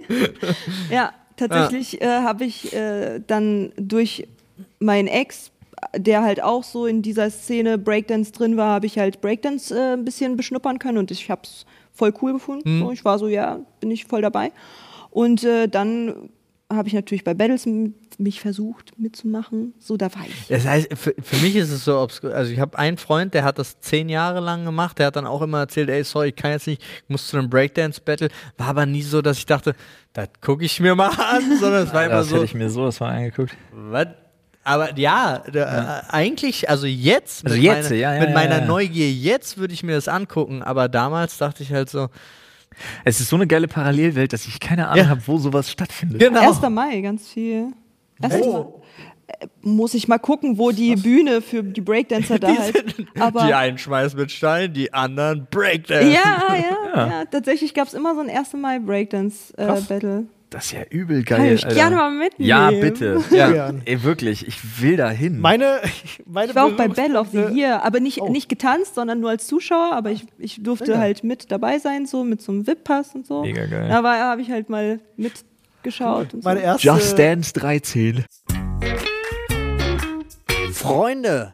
Ja, tatsächlich äh, habe ich äh, dann durch meinen Ex, der halt auch so in dieser Szene Breakdance drin war, habe ich halt Breakdance äh, ein bisschen beschnuppern können und ich habe es voll cool gefunden. So, ich war so, ja, bin ich voll dabei. Und äh, dann habe ich natürlich bei Battles mich versucht mitzumachen. So, da war ich. Das heißt, für, für mich ist es so obskur. Also ich habe einen Freund, der hat das zehn Jahre lang gemacht, der hat dann auch immer erzählt, ey, sorry, ich kann jetzt nicht, ich muss zu einem Breakdance-Battle. War aber nie so, dass ich dachte, das gucke ich mir mal an, sondern es war immer Das so, hätte ich mir sowas mal angeguckt. Was? Aber ja, da, Äh, eigentlich, also jetzt, Also mit, jetzt, meiner, ja, ja, mit ja, meiner ja. Neugier jetzt würde ich mir das angucken, aber damals dachte ich halt so, Es ist so eine geile Parallelwelt, dass ich keine Ahnung Ja. habe, wo sowas stattfindet. genau. 1. Mai, ganz viel. 1. Mai. Äh, Muss ich mal gucken, wo die Bühne für die Breakdancer da halt. Aber die einen schmeißen mit Stein, die anderen Breakdance. ja, ja, ja, Tatsächlich gab es immer so ein 1. Mai Breakdance-Battle. Das ist ja übel Kann geil. ich Alter. gerne mal mitnehmen. Ja, bitte. Ja. Ja, ey, wirklich. Ich will da hin. Meine, meine ich war auch bei Battle of the Year, aber nicht, Oh. nicht getanzt, sondern nur als Zuschauer. Aber ich, ich durfte geil. halt mit dabei sein, so mit so einem VIP-Pass und so. Mega geil. Da habe ich halt mal mitgeschaut. Und so. Meine erste, Just Dance 13. Freunde,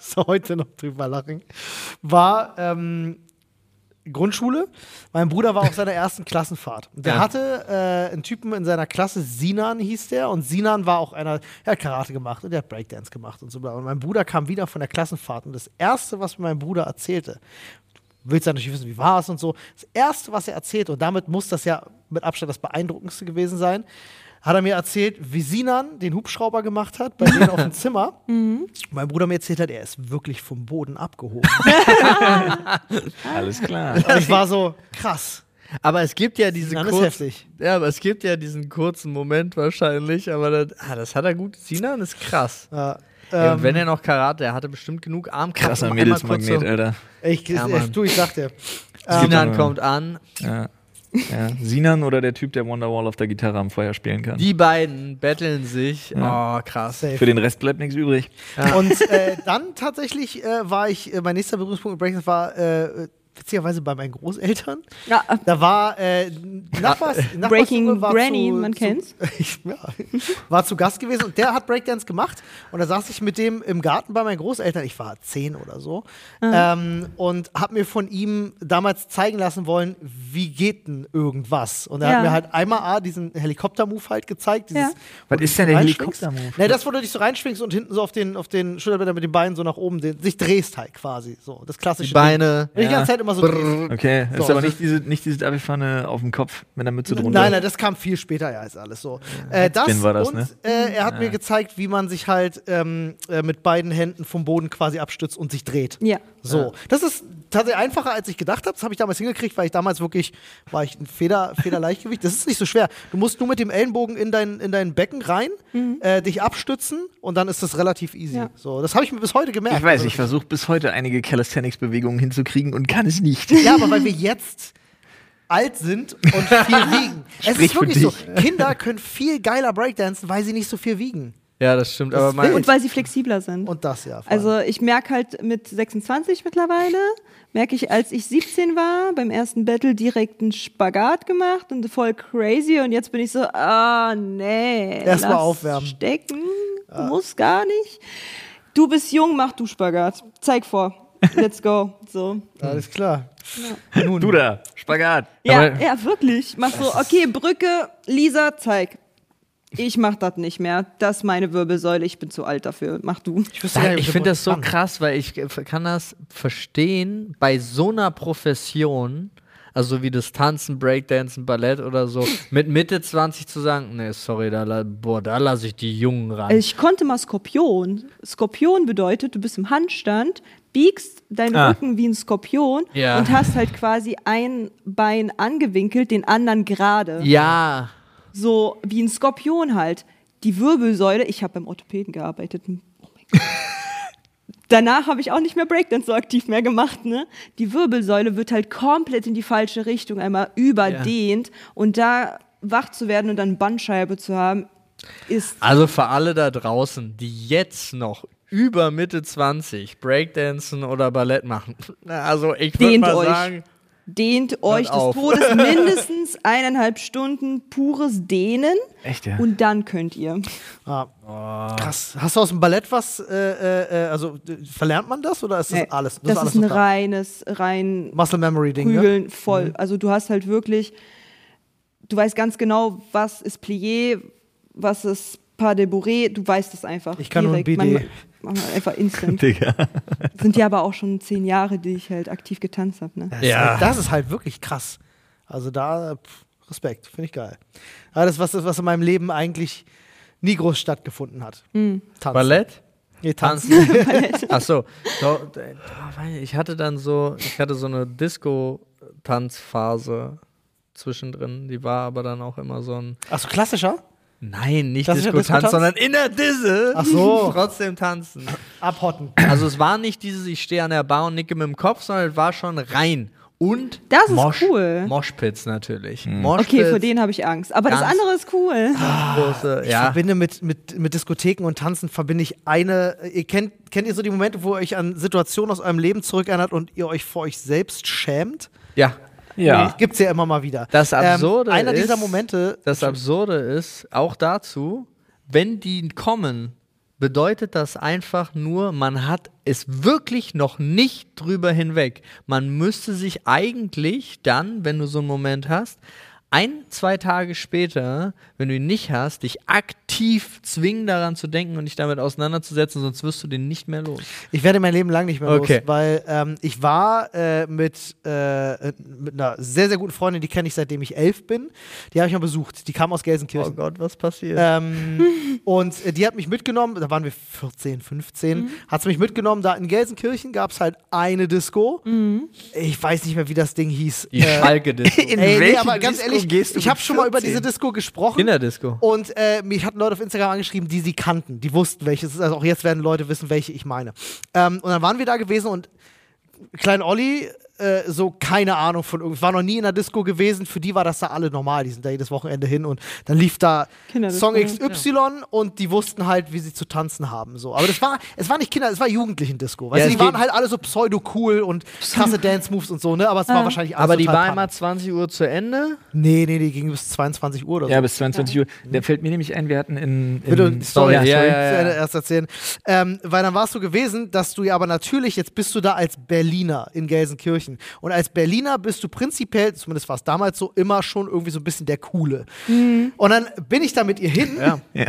muss heute noch drüber lachen, war ähm, Grundschule. Mein Bruder war auf seiner ersten Klassenfahrt. Der Ja. hatte äh, einen Typen in seiner Klasse, Sinan hieß der, und Sinan war auch einer, der hat Karate gemacht und der hat Breakdance gemacht und so. Und mein Bruder kam wieder von der Klassenfahrt und das Erste, was mir mein Bruder erzählte, du willst ja natürlich wissen, wie war es und so. Das Erste, was er erzählte, und damit muss das ja mit Abstand das Beeindruckendste gewesen sein, hat er mir erzählt, wie Sinan den Hubschrauber gemacht hat, bei denen auf dem Zimmer. Mein Bruder mir erzählt hat, er ist wirklich vom Boden abgehoben. Alles klar. Ich war so, krass. Aber es gibt ja diese Sinan ist kurz- heftig. Ja, aber es gibt ja diesen kurzen Moment wahrscheinlich, aber das, ah, das hat er gut. Sinan ist krass. Ja, Ja, ähm, wenn er noch Karate, er hatte bestimmt genug Armkraft. Krasser um Mädelsmagnet, so- Alter. ich, Ja, ich, du, ich sag dir. Sinan Ähm, kommt an. Ja. Ja. Sinan oder der Typ, der Wonderwall auf der Gitarre am Feuer spielen kann. Die beiden betteln sich. Ja. Oh, krass. Safe. Für den Rest bleibt nichts übrig. Und äh, dann tatsächlich äh, war ich, äh, mein nächster Berührungspunkt mit Breakdance war äh, witzigerweise bei meinen Großeltern. Ja, Da war äh, Nachbars, Nachbarsjunge Breaking war Granny, zu, man zu, kennt's. Ich, ja, war zu Gast gewesen und der hat Breakdance gemacht und da saß ich mit dem im Garten bei meinen Großeltern, ich war zehn oder so ähm, und habe mir von ihm damals zeigen lassen wollen, wie geht denn irgendwas und er Ja. hat mir halt einmal A, diesen Helikopter-Move halt gezeigt. Dieses, Ja. Was ist denn der. Helikopter-Move? Ne, das, wo du dich so reinschwingst und hinten so auf den, auf den Schulterblättern mit den Beinen so nach oben den, sich drehst halt quasi. So, das klassische Die Beine. Ding. Du die Ja. ganze Zeit immer so drehst. Okay, So, ist aber also- nicht diese, nicht diese Abifahne auf dem Kopf mit der Mütze drunter. Nein, nein, das kam viel später ja als alles so. Äh, das, war das, und ne? äh, er hat mir gezeigt, wie man sich halt ähm, äh, mit beiden Händen vom Boden quasi abstützt und sich dreht. ja. So, das ist tatsächlich einfacher, als ich gedacht habe. Das habe ich damals hingekriegt, weil ich damals wirklich, war ich ein Feder, Federleichtgewicht. Das ist nicht so schwer. Du musst nur mit dem Ellenbogen in dein, in dein Becken rein, äh, dich abstützen und dann ist das relativ easy. Ja. So, das habe ich mir bis heute gemerkt. Ich weiß, Also, ich versuche bis heute einige Calisthenics-Bewegungen hinzukriegen und kann es nicht. Ja, aber weil wir jetzt alt sind und viel wiegen. Es Sprich ist wirklich so. Kinder können viel geiler Breakdancen, weil sie nicht so viel wiegen. Ja, das stimmt. Das aber mein, Und weil sie flexibler sind. Und das ja. Also ich merke halt mit 26 mittlerweile, merke ich, als ich 17 war, beim ersten Battle direkt einen Spagat gemacht und voll crazy und jetzt bin ich so, ah nee, Erst mal lass aufwärmen. stecken, muss gar nicht. Du bist jung, mach du Spagat. Zeig vor. Let's go. So. Alles klar. Nun, Du da, Spagat. Ja, Aber- ja, wirklich. Mach so, okay, Brücke, Lisa, zeig. Ich mach das nicht mehr. Das ist meine Wirbelsäule. Ich bin zu alt dafür. Mach du. ich, nicht, ich finde das so kann. krass, weil ich kann das verstehen bei so einer Profession, also wie das Tanzen, Breakdancen, Ballett oder so, mit Mitte 20 zu sagen, nee, sorry, da, boah, da lasse ich die Jungen ran. Also ich konnte mal Skorpion. Skorpion bedeutet, du bist im Handstand, biegst deinen Ah. Rücken wie ein Skorpion Ja. und hast halt quasi ein Bein angewinkelt, den anderen gerade. ja, So wie ein Skorpion halt. Die Wirbelsäule, ich habe beim Orthopäden gearbeitet. Oh mein Gott. Danach habe ich auch nicht mehr Breakdance so aktiv mehr gemacht. Ne? Die Wirbelsäule wird halt komplett in die falsche Richtung einmal überdehnt. Und da wach zu werden und dann Bandscheibe zu haben, ist also für alle da draußen, die jetzt noch über Mitte 20 Breakdancen oder Ballett machen, also ich würde mal euch. sagen, dehnt euch des auf. Todes mindestens eineinhalb Stunden pures Dehnen Echt, ja? und dann könnt ihr. Ah, Krass. Hast du aus dem Ballett was, äh, äh, also d- verlernt man das oder ist das Nee, alles? das, alles ist ein noch da? reines, rein Muscle Memory Ding, ne? Prügeln voll. Also du hast halt wirklich, du weißt ganz genau, was ist Plié, was ist Pas de Bourrée, du weißt es einfach. Ich kann nur ein direkt. BD. Man- man- Einfach instant. Digga. Sind ja aber auch schon zehn Jahre, die ich halt aktiv getanzt habe. Ne? Das, ist Ja. halt, das ist halt wirklich krass. Also da, pff, Respekt, finde ich geil. Aber das ist was, was in meinem Leben eigentlich nie groß stattgeffen hat. Hm. Tanzen. Ballett? Nee, tanzen. Ach so. Weil Ich hatte dann so, ich hatte so eine Disco-Tanzphase zwischendrin. Die war aber dann auch immer so ein. Achso, klassischer? Nein, nicht Disco-Tanz, Disco-Tanz? sondern in der Disse. Ach so. Trotzdem tanzen. Abhotten. Also es war nicht dieses, ich stehe an der Bar und nicke mit dem Kopf, sondern es war schon rein. Und Das ist Mosh, cool. Moshpits natürlich. Mhm. Moshpits, Okay, vor denen habe ich Angst. Aber das andere ist cool. große, Ich ja. verbinde mit, mit, mit Diskotheken und Tanzen verbinde ich eine. Ihr kennt, kennt ihr so die Momente, wo ihr euch an Situationen aus eurem Leben zurückerinnert und ihr euch vor euch selbst schämt? Ja. Ja. Gibt's ja immer mal wieder. Das Absurde ähm, Einer ist, dieser Momente. Das Absurde ist auch dazu, wenn die kommen, bedeutet das einfach nur, man hat es wirklich noch nicht drüber hinweg. Man müsste sich eigentlich dann, wenn du so einen Moment hast, ein, zwei Tage später, wenn du ihn nicht hast, dich aktiv zwingen, daran zu denken und dich damit auseinanderzusetzen, sonst wirst du den nicht mehr los. Ich werde mein Leben lang nicht mehr Okay. los, weil ähm, ich war äh, mit, äh, mit einer sehr, sehr guten Freundin, die kenne ich seitdem ich elf bin. Die habe ich mal besucht. Die kam aus Oh Gelsenkirchen. Gott, was passiert? Ähm, und äh, die hat mich mitgenommen, da waren wir 14, 15, hat sie mich mitgenommen, da in Gelsenkirchen gab es halt eine Disco. Ich weiß nicht mehr, wie das Ding hieß. die Äh, Schalke-Disco. In Ey, nee, aber ganz Disco ehrlich, gehst du ich habe schon mal über 14? diese Disco gesprochen. Kinderdisco. Und äh, mich hatten Leute auf Instagram angeschrieben, die sie kannten. Die wussten, welches es ist. Also auch jetzt werden Leute wissen, welche ich meine. Ähm, und dann waren wir da gewesen und Klein Olli, äh, so keine Ahnung von irgendwas, war noch nie in der Disco gewesen. Für die war das da alle normal. Die sind da jedes Wochenende hin und dann lief da Song XY und die wussten halt, wie sie zu tanzen haben. So. Aber das war, es war nicht Kinder, es war Jugendlichen-Disco. Ja, du, die waren halt alle so pseudo-cool und krasse Dance-Moves und so, ne? Aber es war wahrscheinlich alles Aber die war immer 20 Uhr zu Ende. Nee, nee, die ging bis 22 Uhr oder so. Ja, bis 22 Uhr. Da fällt mir nämlich ein, wir hatten in. Bitte in die Story, ja, Story ja, zu ja. Ende erst erzählen. Ähm, weil dann war es so gewesen, dass du ja aber natürlich, jetzt bist du da als Berliner in Gelsenkirchen. Und als Berliner bist du prinzipiell, zumindest war es damals so, immer schon irgendwie so ein bisschen der Coole. Und dann bin ich da mit ihr hin.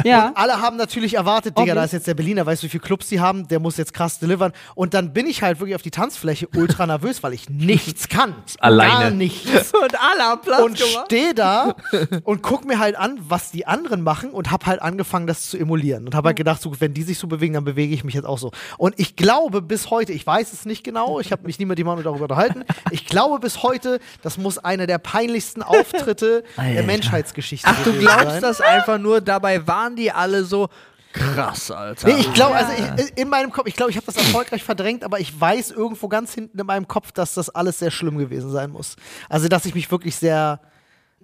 Ja. Alle haben natürlich erwartet, Digga, Obvious. da ist jetzt der Berliner, weißt du, wie viele Clubs die haben, der muss jetzt krass delivern. Und dann bin ich halt wirklich auf die Tanzfläche ultra nervös, weil ich nichts kann. Alleine. Gar nichts Und alle haben Platz und stehe da und guck mir halt an, was die anderen machen und habe halt angefangen, das zu emulieren und habe halt gedacht, so, wenn die sich so bewegen, dann bewege ich mich jetzt auch so. Und ich glaube bis heute, ich weiß es nicht genau, ich habe mich nie mit jemandem darüber unterhalten, ich glaube bis heute, das muss einer der peinlichsten Auftritte der Alter. Menschheitsgeschichte Ach, du glaubst sein. das einfach nur, dabei waren die alle so krass, Alter. Nee, ich glaube, also ich, in meinem Kopf, ich glaube, ich habe das erfolgreich verdrängt, aber ich weiß irgendwo ganz hinten in meinem Kopf, dass das alles sehr schlimm gewesen sein muss. Also, dass ich mich wirklich sehr,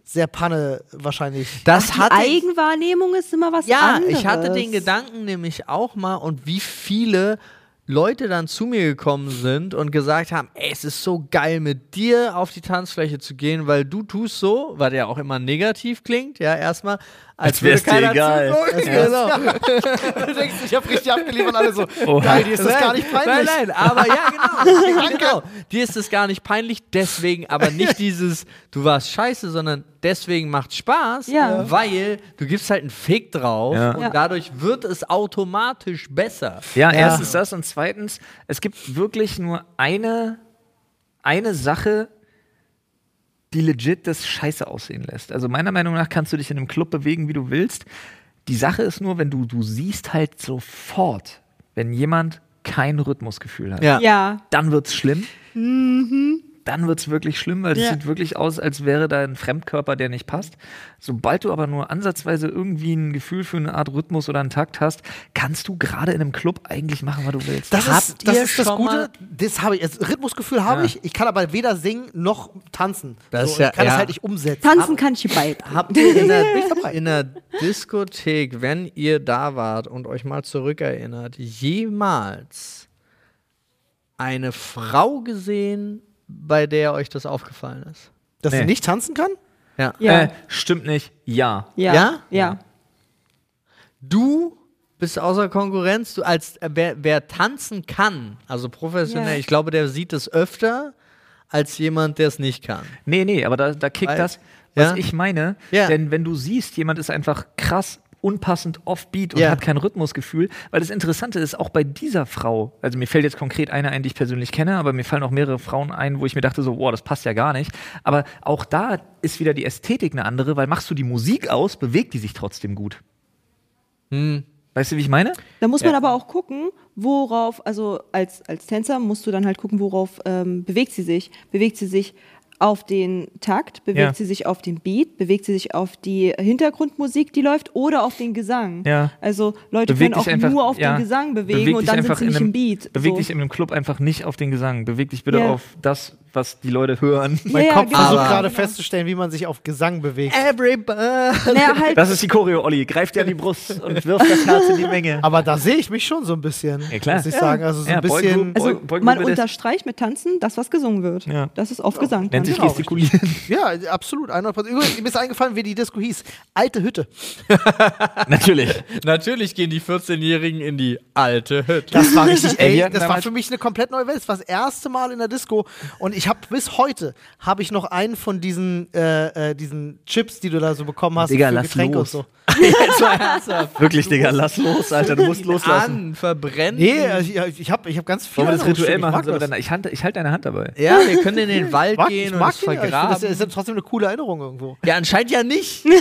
sehr panne wahrscheinlich. das Die hatte ich, Eigenwahrnehmung ist immer was ja, anderes. ich hatte den Gedanken nämlich auch mal und wie viele Leute dann zu mir gekommen sind und gesagt haben, ey, es ist so geil mit dir auf die Tanzfläche zu gehen, weil du tust so, was ja auch immer negativ klingt, ja, erstmal, als, Als wär's würde dir keiner egal. zugucken. Ja. Genau. du denkst, ich habe richtig abgeliefert, alle so. Oha. Geil, dir ist das gar nicht peinlich. Nein, nein, aber ja, genau. genau. Dir ist das gar nicht peinlich, deswegen aber nicht dieses, du warst scheiße, sondern deswegen macht Spaß, Ja. weil du gibst halt einen Fick drauf Ja. und Ja. dadurch wird es automatisch besser. Ja, Ja. erstens das und zweitens, es gibt wirklich nur eine, eine Sache, die legit das scheiße aussehen lässt. Also meiner Meinung nach kannst du dich in einem Club bewegen, wie du willst. Die Sache ist nur, wenn du, du siehst halt sofort, wenn jemand kein Rhythmusgefühl hat, Ja. Ja. dann wird's schlimm. Dann wird's wirklich schlimm, weil es Ja. sieht wirklich aus, als wäre da ein Fremdkörper, der nicht passt. Sobald du aber nur ansatzweise irgendwie ein Gefühl für eine Art Rhythmus oder einen Takt hast, kannst du gerade in einem Club eigentlich machen, was du willst. Das Habt ist das, ihr ist das Gute. Das habe ich. Das Rhythmusgefühl habe Ja. ich. Ich kann aber weder singen noch tanzen. Das so, ist ja- ich kann ja. das halt nicht umsetzen. Tanzen kann ich beibringen. Habt ihr in der, in der Diskothek, wenn ihr da wart und euch mal zurückerinnert, jemals eine Frau gesehen, bei der euch das aufgefallen ist? Dass Nee. sie nicht tanzen kann? Ja. Ja. Äh, stimmt nicht. Ja. Ja. Ja? Ja. Du bist außer Konkurrenz, du als äh, wer, wer tanzen kann, also professionell, Ja. ich glaube, der sieht es öfter als jemand, der es nicht kann. Nee, nee, aber da, da kickt Weil- das, was Ja? ich meine. Ja. Denn wenn du siehst, jemand ist einfach krass unpassend offbeat und Ja. hat kein Rhythmusgefühl, weil das Interessante ist, auch bei dieser Frau, also mir fällt jetzt konkret eine ein, die ich persönlich kenne, aber mir fallen auch mehrere Frauen ein, wo ich mir dachte so, wow, das passt ja gar nicht. Aber auch da ist wieder die Ästhetik eine andere, weil machst du die Musik aus, bewegt die sich trotzdem gut. Hm. Weißt du, wie ich meine? Da muss man Ja. aber auch gucken, worauf, also als, als Tänzer musst du dann halt gucken, worauf ähm, bewegt sie sich. Bewegt sie sich auf den Takt, bewegt Ja. sie sich auf den Beat, bewegt sie sich auf die Hintergrundmusik, die läuft, oder auf den Gesang. Ja. Also Leute Beweg können auch einfach- nur auf ja. den Gesang bewegen Beweg und dann sind sie nicht einem- im Beat. Beweg so. dich in einem Club einfach nicht auf den Gesang. Beweg dich bitte auf das, was die Leute hören. Mein Ja, Kopf genau. versucht gerade festzustellen, wie man sich auf Gesang bewegt. Everybody. Naja, halt, Das ist die Choreo, Olli. Greift dir an die Brust und wirft das Herz in die Menge. Aber da sehe ich mich schon so ein bisschen, Ja, klar. muss ich sagen. Also so Ja, ein bisschen. Also Beug- Beugen man wir das. unterstreicht mit Tanzen das, was gesungen wird. Ja. Das ist auf Gesang. Nennt sich Genau, gestikulieren. Ja, absolut. 100%. Übrigens, mir ist eingefallen, wie die Disco hieß. Alte Hütte. Natürlich. Natürlich gehen die 14-Jährigen in die alte Hütte. Das war richtig, Ey, das war für mich eine komplett neue Welt. Das war das erste Mal in der Disco. Und ich habe bis heute, habe ich noch einen von diesen, äh, äh, diesen Chips, die du da so bekommen hast, Digga, für lass Getränke los. und so. Jetzt mal ernsthaft. Wirklich, Digga, lass los, Alter. Du musst loslassen. An, verbrennen. Nee, also ich, ich habe ich hab ganz viel. Wollen wir das Rituell machen? Ich, dann- Ich, hand- ich halte deine Hand dabei. Ja, wir können in den Wald Ich mag, gehen ich und es den, ja. vergraben. das ist trotzdem eine coole Erinnerung irgendwo. ja, anscheinend ja nicht.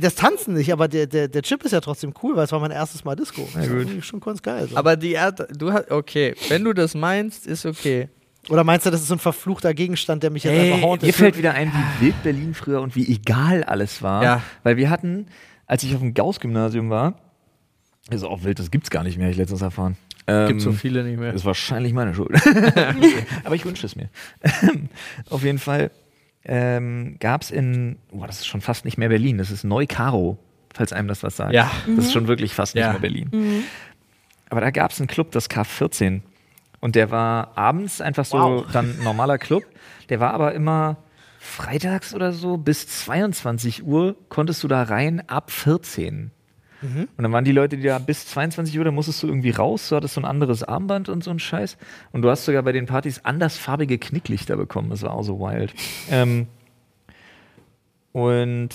Das Tanzen nicht, aber der, der, der Chip ist ja trotzdem cool, weil es war mein erstes Mal Disco. Ja, gut. Schon ganz geil. So. Aber die Erde, du hast, okay, wenn du das meinst, ist okay. Oder meinst du, das ist so ein verfluchter Gegenstand, der mich jetzt Ey, einfach hauntet? mir fällt wieder ein, wie wild Berlin früher und wie egal alles war. Ja. Weil wir hatten, als ich auf dem Gauss-Gymnasium war, ist auch wild, das gibt's gar nicht mehr, hab ich letztens erfahren. Ähm, Gibt so viele nicht mehr. Ist wahrscheinlich meine Schuld. Aber ich wünsche es mir. Auf jeden Fall ähm, gab es in, oh, das ist schon fast nicht mehr Berlin, das ist Neu-Karo, falls einem das was sagt. Ja. Das ist schon wirklich fast nicht Ja. mehr Berlin. Aber da gab es einen Club, das K14. Und der war abends einfach so Wow. dann ein normaler Club. Der war aber immer freitags oder so bis 22 Uhr konntest du da rein ab 14. Und dann waren die Leute, die da bis 22 Uhr, da musstest du irgendwie raus, du hattest so ein anderes Armband und so ein Scheiß. Und du hast sogar bei den Partys andersfarbige Knicklichter bekommen. Das war auch so wild. Ähm, und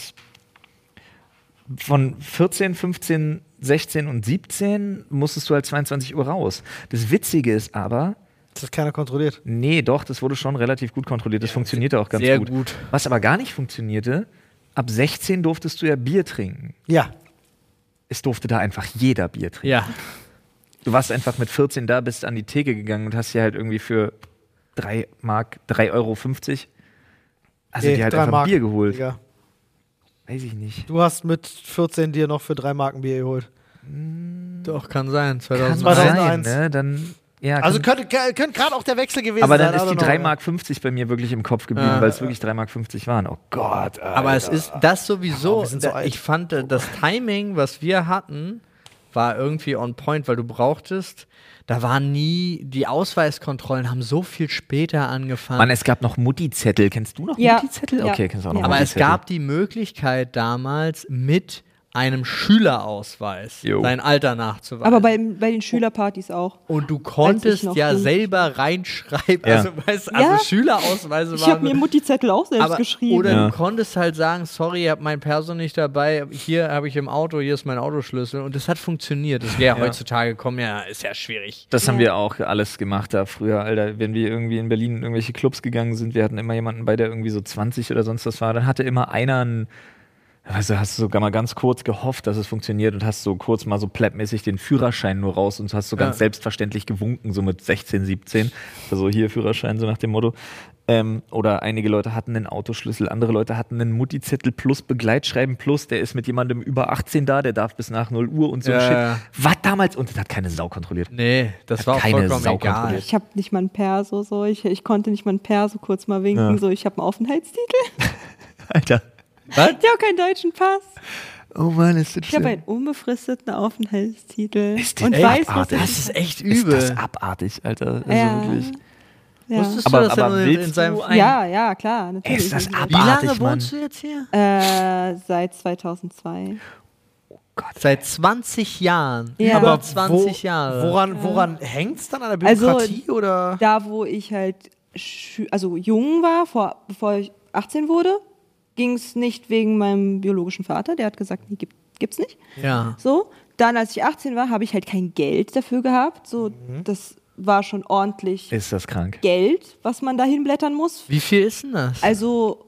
von 14, 15, 16 und 17 musstest du halt 22 Uhr raus. Das Witzige ist aber, Das hat keiner kontrolliert. nee, doch, das wurde schon relativ gut kontrolliert. Das funktionierte auch ganz sehr gut. gut. Was aber gar nicht funktionierte, ab 16 durftest du ja Bier trinken. Ja. Es durfte da einfach jeder Bier trinken. Ja. Du warst einfach mit 14 da, bist an die Theke gegangen und hast dir halt irgendwie für 3 Mark, 3,50 Euro, also Nee, dir halt einfach Mark, Bier geholt. Digga. Weiß ich nicht. Du hast mit 14 dir noch für drei Marken Bier geholt. Doch, kann sein. Kann 2001. 2001. sein, ne? Dann, ja, Also kann, könnte, könnte gerade auch der Wechsel gewesen aber sein. dann ist I die don't know, 3 ja. Mark 50 bei mir wirklich im Kopf geblieben, Ja. weil es wirklich 3 Mark 50 waren. Oh Gott. Aber es ist das sowieso. sind so ich fand, äh, das Timing, was wir hatten, war irgendwie on point, weil du brauchtest, da waren nie, die Ausweiskontrollen haben so viel später angefangen. Mann, es gab noch Mutti-Zettel. Kennst du noch Ja. Mutti-Zettel? Ja. Okay, kennst du auch noch Ja. Aber es gab die Möglichkeit damals mit einem Schülerausweis Jo. dein Alter nachzuweisen. Aber bei, bei den Schülerpartys auch. und du konntest ja Kind- selber reinschreiben, Ja. also, weißt, also Ja. Schülerausweise Ich waren habe mir Mutti-Zettel auch selbst aber, geschrieben. Oder Ja. du konntest halt sagen, sorry, ich habe mein Perso nicht dabei, hier habe ich im Auto, hier ist mein Autoschlüssel und das hat funktioniert. Das wäre Ja. heutzutage, komm ja, ist ja schwierig. Das haben wir auch alles gemacht da früher, Alter. Wenn wir irgendwie in Berlin in irgendwelche Clubs gegangen sind, wir hatten immer jemanden bei, der irgendwie so 20 oder sonst was war, dann hatte immer einer einen, du, hast du sogar mal ganz kurz gehofft, dass es funktioniert und hast so kurz mal so pleppmäßig den Führerschein nur raus und hast so ganz Ja. selbstverständlich gewunken, so mit 16, 17. Also hier Führerschein, so nach dem Motto. Ähm, oder einige Leute hatten einen Autoschlüssel, andere Leute hatten einen Mutti-Zettel plus Begleitschreiben plus, der ist mit jemandem über 18 da, der darf bis nach 0 Uhr und so ein Ja, Shit. Was damals? Und das hat keine Sau kontrolliert. Nee, das war auch keine vollkommen Sau egal. kontrolliert. Ich habe nicht mal ein Perso, so. Ich, ich konnte nicht mal ein Perso kurz mal winken, Ja. so. Ich habe einen Aufenthaltstitel. Alter. Was? Ich habe keinen deutschen Pass. Oh Mann, ist das Ich habe einen unbefristeten Aufenthaltstitel. Ist und weiß, was abartig? Das ist echt Ist übel. das abartig, Alter. Also Ja. wirklich. ja. Wusstest Aber- du, dass aber er in, seinem ein- ja, ja, klar, natürlich. Ist das Wie abartig, lange Mann. wohnst du jetzt hier? Äh, seit 2002. Seit 20 Jahren. Ja. Über Aber 20 Wo- Jahre. Woran, woran hängt es dann an der Also, Bürokratie? oder? Da, wo ich halt also jung war, vor, bevor ich 18 wurde, ging es nicht wegen meinem biologischen Vater. Der hat gesagt, nee, gibt, gibt's nicht. Ja. So. Dann, als ich 18 war, habe ich halt kein Geld dafür gehabt. So, das war schon ordentlich Ist das krank? Geld, was man dahin blättern muss. Wie viel ist denn das? Also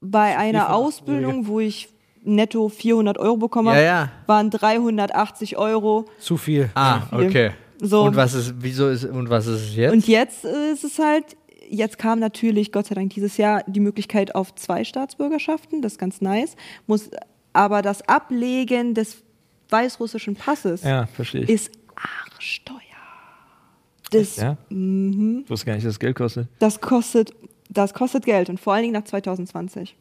bei einer Ausbildung, wo ich netto 400 Euro bekommen habe, Ja, ja. waren 380 Euro. Zu viel. ah, okay. So. Und was ist, wieso ist, und was ist es jetzt? Und jetzt ist es halt, jetzt kam natürlich, Gott sei Dank, dieses Jahr die Möglichkeit auf zwei Staatsbürgerschaften, das ist ganz nice. Muss aber das Ablegen des weißrussischen Passes Ja, verstehe ich. ist arschteuer. Das, Ja? mhm. Ich wusste gar nicht, dass das Geld kostet. das, kostet, das kostet Geld und vor allen Dingen nach 2020.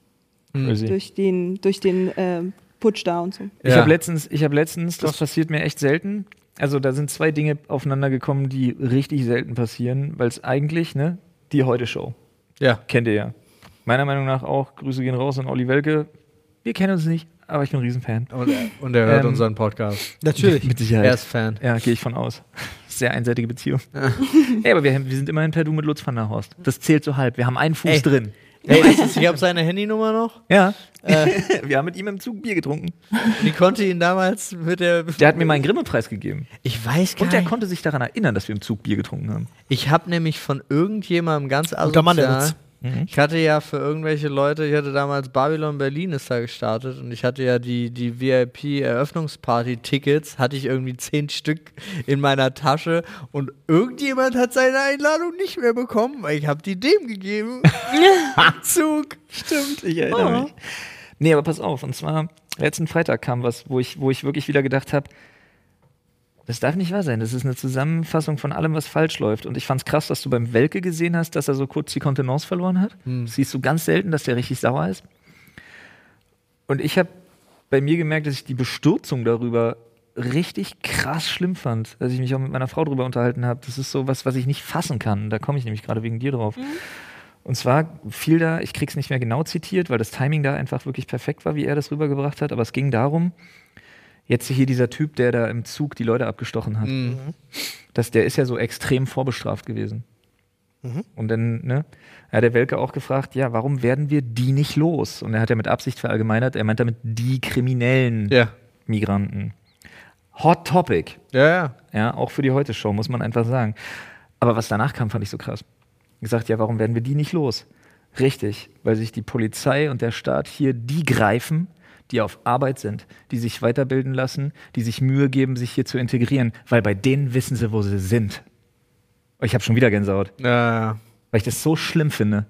Crazy. Durch den, durch den ähm, Putsch da und so. Ich Ja. habe letztens, ich habe letztens, das passiert mir echt selten. Also da sind zwei Dinge aufeinander gekommen, die richtig selten passieren, weil es eigentlich, ne, die Heute-Show, Ja. kennt ihr ja. Meiner Meinung nach auch, Grüße gehen raus an Olli Welke. Wir kennen uns nicht, aber ich bin ein Riesenfan. Und, und er hört Ähm, unseren Podcast. Natürlich. Mit Sicherheit. Er ist Fan. Ja, gehe ich von aus. Sehr einseitige Beziehung. Ey, aber wir, wir sind immerhin per Du mit Lutz van der Horst. Das zählt so halb. Wir haben einen Fuß Ey. drin. Hey, ich habe seine Handynummer noch. Ja. wir haben mit ihm im Zug Bier getrunken. Die konnte ihn damals mit der. Der hat mir meinen Grimme-Preis gegeben. Ich weiß gar Und der nicht. konnte sich daran erinnern, dass wir im Zug Bier getrunken haben. Ich habe nämlich von irgendjemandem ganz Guter Mann, der asozial. Lutz. Ich hatte ja für irgendwelche Leute, ich hatte damals Babylon Berlin ist da gestartet und ich hatte ja die, die VIP-Eröffnungsparty-Tickets, hatte ich irgendwie zehn Stück in meiner Tasche und irgendjemand hat seine Einladung nicht mehr bekommen, weil ich habe die dem gegeben. Zug. Stimmt, ich erinnere mich. Nee, aber pass auf, und zwar letzten Freitag kam was, wo ich, wo ich wirklich wieder gedacht habe, das darf nicht wahr sein. Das ist eine Zusammenfassung von allem, was falsch läuft. Und ich fand's krass, dass du beim Welke gesehen hast, dass er so kurz die Kontenance verloren hat. Das siehst du ganz selten, dass der richtig sauer ist. Und ich habe bei mir gemerkt, dass ich die Bestürzung darüber richtig krass schlimm fand, dass ich mich auch mit meiner Frau darüber unterhalten habe. Das ist so was, was ich nicht fassen kann. Da komme ich nämlich gerade wegen dir drauf. Und zwar fiel da, ich krieg's nicht mehr genau zitiert, weil das Timing da einfach wirklich perfekt war, wie er das rübergebracht hat, aber es ging darum, jetzt hier dieser Typ, der da im Zug die Leute abgestochen hat, dass der ist ja so extrem vorbestraft gewesen. Und dann, ne, hat der Welke auch gefragt, ja, warum werden wir die nicht los? Und er hat ja mit Absicht verallgemeinert, er meint damit die kriminellen Ja. Migranten. Hot Topic. Ja, ja. Ja, auch für die Heute-Show, muss man einfach sagen. Aber was danach kam, fand ich so krass. Gesagt, ja, warum werden wir die nicht los? Richtig, weil sich die Polizei und der Staat hier die greifen, die auf Arbeit sind, die sich weiterbilden lassen, die sich Mühe geben, sich hier zu integrieren, weil bei denen wissen sie, wo sie sind. Oh, Ich habe schon wieder Gänsehaut, Ja, ja. weil ich das so schlimm finde.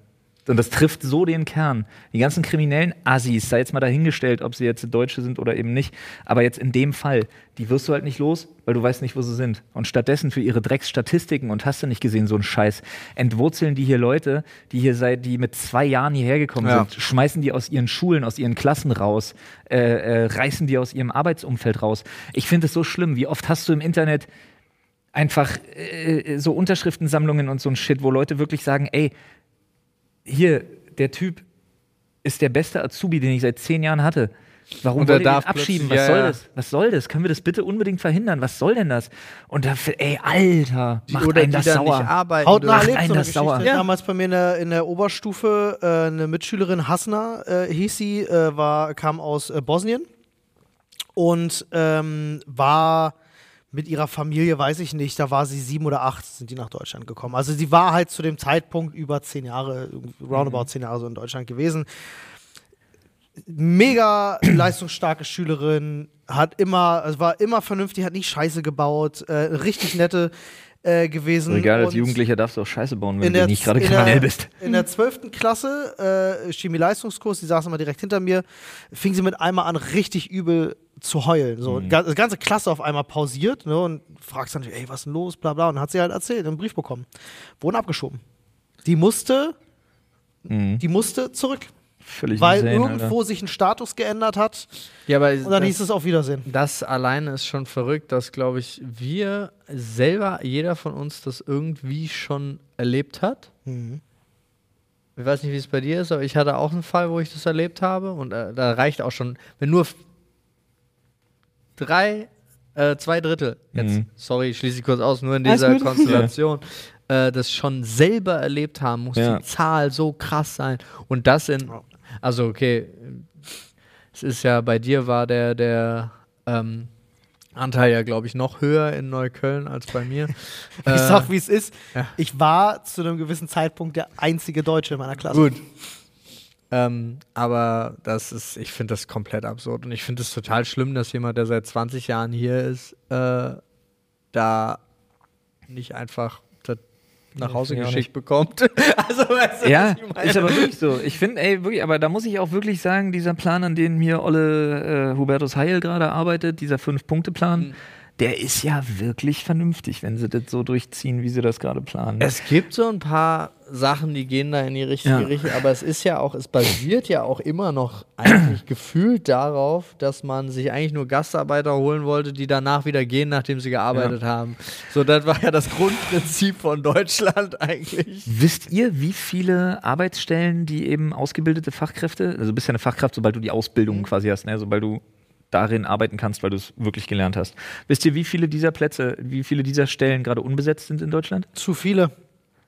Und das trifft so den Kern. Die ganzen kriminellen Assis, sei jetzt mal dahingestellt, ob sie jetzt Deutsche sind oder eben nicht. Aber jetzt in dem Fall, die wirst du halt nicht los, weil du weißt nicht, wo sie sind. Und stattdessen für ihre Drecksstatistiken und hast du nicht gesehen, so ein Scheiß, entwurzeln die hier Leute, die hier seit, die mit zwei Jahren hierher gekommen Ja. sind, schmeißen die aus ihren Schulen, aus ihren Klassen raus, äh, äh, reißen die aus ihrem Arbeitsumfeld raus. Ich finde es so schlimm. Wie oft hast du im Internet einfach äh, so Unterschriftensammlungen und so ein Shit, wo Leute wirklich sagen, ey, hier, der Typ ist der beste Azubi, den ich seit zehn Jahren hatte. Warum Und er wollt ihr abschieben? Was ja, soll ja. das? Was soll das? Können wir das bitte unbedingt verhindern? Was soll denn das? Und da, ey, Alter, macht Oder einen die das dann nicht sauer. arbeiten. Hautnah Macht erlebt einen so das sauer. Ja. Damals bei mir in der, in der Oberstufe äh, eine Mitschülerin Hasna äh, hieß sie, äh, war, kam aus äh, Bosnien und ähm, war mit ihrer Familie, weiß ich nicht, da war sie sieben oder acht, sind die nach Deutschland gekommen. Also sie war halt zu dem Zeitpunkt über zehn Jahre, roundabout zehn Jahre so in Deutschland gewesen. Mega leistungsstarke Schülerin, hat immer, also war immer vernünftig, hat nicht Scheiße gebaut, äh, richtig nette äh, gewesen. Egal, als Jugendlicher darfst du auch Scheiße bauen, wenn du nicht gerade in kriminell bist. In der 12. Klasse, äh, Chemie-Leistungskurs, die saß immer direkt hinter mir, fing sie mit einmal an, richtig übel zu heulen. So, Mhm. die ganze Klasse auf einmal pausiert ne, und fragst dann, ey, was ist denn los, bla bla. Und dann hat sie halt erzählt, einen Brief bekommen. Wurden abgeschoben. Die musste, Mhm. die musste zurück, Völlig weil insane, irgendwo sich ein Status geändert hat Ja, aber und dann das- hieß es auf Wiedersehen. Das alleine ist schon verrückt, dass, glaube ich, wir selber, jeder von uns das irgendwie schon erlebt hat. Mhm. Ich weiß nicht, wie es bei dir ist, aber ich hatte auch einen Fall, wo ich das erlebt habe. Und äh, da reicht auch schon, wenn nur drei, äh, zwei Drittel, jetzt, Mhm. sorry, ich schließe ich kurz aus, nur in dieser. Konstellation, äh, das schon selber erlebt haben, muss Ja. die Zahl so krass sein. Und das in, also okay, es ist ja, bei dir war der, der ähm, Anteil ja, glaube ich, noch höher in Neukölln als bei mir. Ich Äh, sag, wie es ist. ja. Ich war zu einem gewissen Zeitpunkt der einzige Deutsche in meiner Klasse. Gut. Ähm, aber das ist, ich finde das komplett absurd. Und ich finde es total schlimm, dass jemand, der seit 20 Jahren hier ist, äh, da nicht einfach das nach Hause geschickt bekommt. also, weißt du, Ja, was ich meine? ist aber wirklich so. Ich finde, ey, wirklich, aber da muss ich auch wirklich sagen, dieser Plan, an dem hier Olle äh, Hubertus Heil gerade arbeitet, dieser Fünf-Punkte-Plan, Mhm. Der ist ja wirklich vernünftig, wenn sie das so durchziehen, wie sie das gerade planen. Es gibt so ein paar Sachen, die gehen da in die richtige Ja. Richtung, aber es ist ja auch, es basiert ja auch immer noch eigentlich gefühlt darauf, dass man sich eigentlich nur Gastarbeiter holen wollte, die danach wieder gehen, nachdem sie gearbeitet haben. So, das war ja das Grundprinzip von Deutschland eigentlich. Wisst ihr, wie viele Arbeitsstellen, die eben ausgebildete Fachkräfte, also du bist ja eine Fachkraft, sobald du die Ausbildung quasi hast, ne? sobald du darin arbeiten kannst, weil du es wirklich gelernt hast. Wisst ihr, wie viele dieser Plätze, wie viele dieser Stellen gerade unbesetzt sind in Deutschland? Zu viele.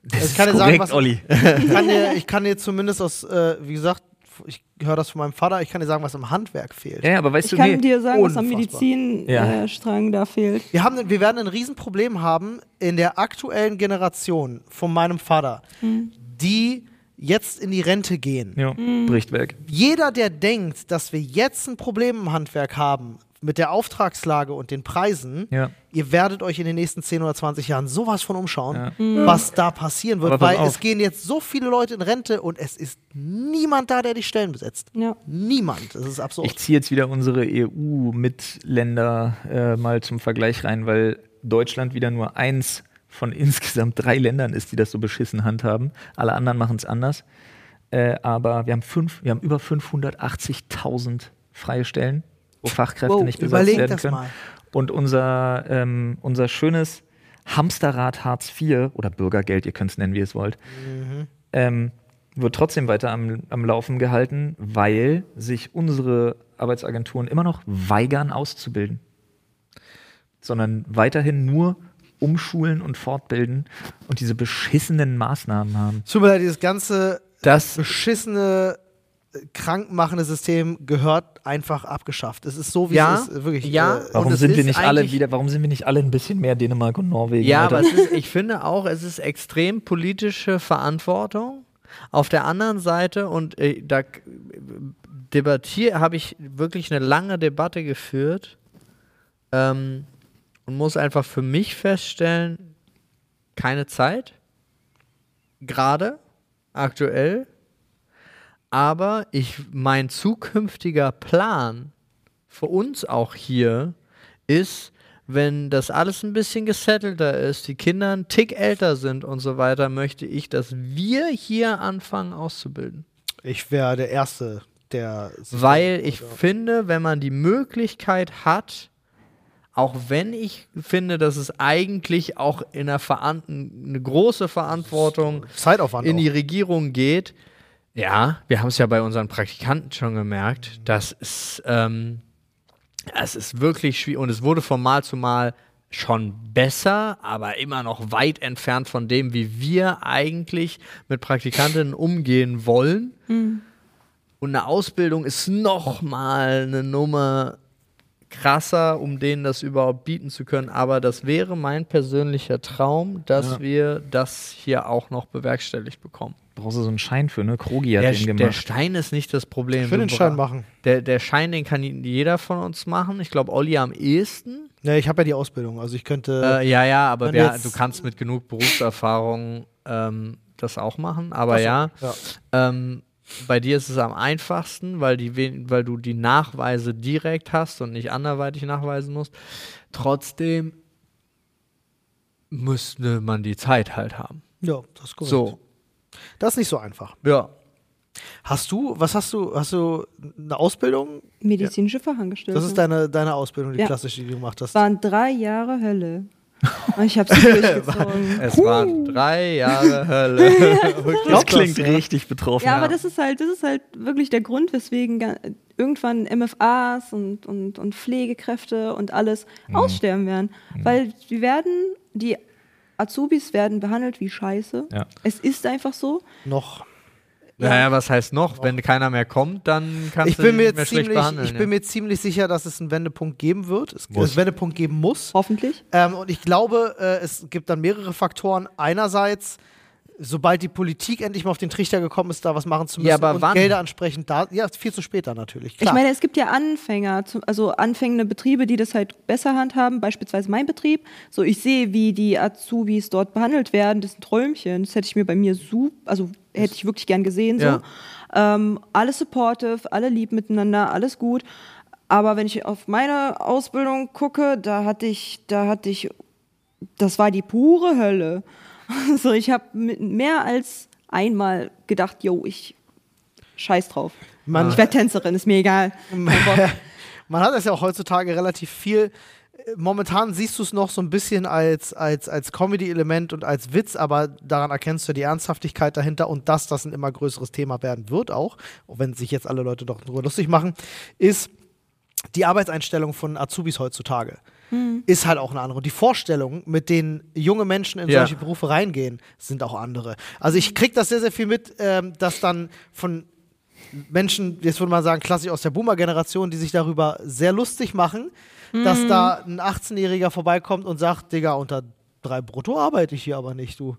Das Ich kann dir sagen, was- Olli. Ich kann dir, ich kann dir zumindest aus, äh, wie gesagt, ich höre das von meinem Vater, ich kann dir sagen, was im Handwerk fehlt. Ja, aber weißt Ich du, kann nee, dir sagen, was am unfassbar. Ja. Medizinstrang äh, da fehlt. Wir, haben, wir werden ein Riesenproblem haben in der aktuellen Generation von meinem Vater, die jetzt in die Rente gehen. ja, bricht weg. Jeder, der denkt, dass wir jetzt ein Problem im Handwerk haben mit der Auftragslage und den Preisen, Ja. ihr werdet euch in den nächsten 10 oder 20 Jahren sowas von umschauen, Ja. was da passieren wird, weil auf. es gehen jetzt so viele Leute in Rente und es ist niemand da, der die Stellen besetzt. Ja. Niemand. Das ist absurd. Ich ziehe jetzt wieder unsere EU-Mitländer äh, mal zum Vergleich rein, weil Deutschland wieder nur eins von insgesamt drei Ländern ist, die das so beschissen handhaben. Alle anderen machen es anders. Äh, aber wir haben, fünf, wir haben über 580.000 freie Stellen, wo Fachkräfte Wow, nicht besetzt werden können. mal. Und unser, ähm, unser schönes Hamsterrad Hartz IV oder Bürgergeld, ihr könnt es nennen, wie ihr es wollt, ähm, wird trotzdem weiter am, am Laufen gehalten, weil sich unsere Arbeitsagenturen immer noch weigern auszubilden, sondern weiterhin nur umschulen und fortbilden und diese beschissenen Maßnahmen haben. Tut mir leid, dieses ganze Das beschissene, krankmachende System gehört einfach abgeschafft. Es ist so, wie Ja, es ist. Wirklich. ja. Äh, Warum sind wir ist nicht alle wieder, warum sind wir nicht alle ein bisschen mehr Dänemark und Norwegen? Ja, Alter? aber es ist, ich finde auch, es ist extrem politische Verantwortung. Auf der anderen Seite, und äh, da debattiere, habe ich wirklich eine lange Debatte geführt ähm, und muss einfach für mich feststellen, keine Zeit, gerade aktuell, aber ich, mein zukünftiger Plan für uns auch hier ist, wenn das alles ein bisschen gesettelter ist, die Kinder einen Tick älter sind und so weiter, möchte ich, dass wir hier anfangen auszubilden. ich wäre der Erste, der. Weil ich ja. finde, wenn man die Möglichkeit hat, auch wenn ich finde, dass es eigentlich auch in einer Veran eine große Verantwortung Zeitaufwand. in die auch. Regierung geht. Ja, wir haben es ja bei unseren Praktikanten schon gemerkt, das ist, ähm, es ist wirklich schwierig und es wurde von Mal zu Mal schon besser, aber immer noch weit entfernt von dem, wie wir eigentlich mit Praktikantinnen umgehen wollen. Und eine Ausbildung ist noch mal eine Nummer krasser, um denen das überhaupt bieten zu können. Aber das wäre mein persönlicher Traum, dass Ja. wir das hier auch noch bewerkstelligt bekommen. Brauchst du so einen Schein für, ne? Krogi hat Der, den der gemacht. Stein ist nicht das Problem. Ich will den Schein machen. Der, der Schein, den kann jeder von uns machen. Ich glaube, Olli am ehesten. Ja, ich habe ja die Ausbildung. Also ich könnte. Äh, ja, ja, aber jetzt- du kannst mit genug Berufserfahrung ähm, das auch machen. Aber so, ja, ja. Ähm, bei dir ist es am einfachsten, weil, die, wen- weil du die Nachweise direkt hast und nicht anderweitig nachweisen musst. Trotzdem müsste man die Zeit halt haben. ja, das ist korrekt. So, Das ist nicht so einfach. ja. Hast du, was hast du, hast du eine Ausbildung? Medizinische Fachangestellte. Das ist deine, deine Ausbildung, die Ja. klassische, die du gemacht hast. waren drei Jahre Hölle. Und ich habe es durchgezogen. Es waren drei Jahre Hölle. Das klingt ja. richtig betroffen. Ja, aber das ist halt, das ist halt wirklich der Grund, weswegen irgendwann MFAs und, und, und Pflegekräfte und alles Mhm. aussterben werden. Weil die werden, die Azubis werden behandelt wie Scheiße. Ja. Es ist einfach so. Noch. Naja, was heißt noch? Wenn keiner mehr kommt, dann kannst Ich du bin mir jetzt mehr schlecht ziemlich, behandeln. ich bin mir ziemlich sicher, dass es einen Wendepunkt geben wird. Es Muss. einen Wendepunkt geben muss. Hoffentlich. Ähm, und ich glaube, äh, es gibt dann mehrere Faktoren. Einerseits, sobald die Politik endlich mal auf den Trichter gekommen ist, da was machen zu müssen Ja, aber und wann? Gelder ansprechend da, ja, viel zu später natürlich. Klar. Ich meine, es gibt ja Anfänger, also anfängende Betriebe, die das halt besser handhaben, beispielsweise mein Betrieb. So, ich sehe, wie die Azubis dort behandelt werden, das ist ein Träumchen. Das hätte ich mir bei mir so, also hätte ich wirklich gern gesehen. So. Ja. Ähm, alle supportive, alle lieb miteinander, alles gut. Aber wenn ich auf meine Ausbildung gucke, da hatte ich, da hatte ich, das war die pure Hölle. Also ich habe mehr als einmal gedacht, yo, ich scheiß drauf. Man- ich werde Tänzerin, ist mir egal. Man hat es ja auch heutzutage relativ viel. Momentan siehst du es noch so ein bisschen als, als, als Comedy-Element und als Witz, aber daran erkennst du die Ernsthaftigkeit dahinter und dass das ein immer größeres Thema werden wird auch, auch wenn sich jetzt alle Leute doch drüber lustig machen, ist die Arbeitseinstellung von Azubis heutzutage. Ist halt auch eine andere. Und die Vorstellungen, mit denen junge Menschen in Ja. solche Berufe reingehen, sind auch andere. Also ich kriege das sehr, sehr viel mit, ähm, dass dann von Menschen, jetzt würde man sagen, klassisch aus der Boomer-Generation, die sich darüber sehr lustig machen, dass da ein 18-Jähriger vorbeikommt und sagt, Digga, unter drei Brutto arbeite ich hier aber nicht, du.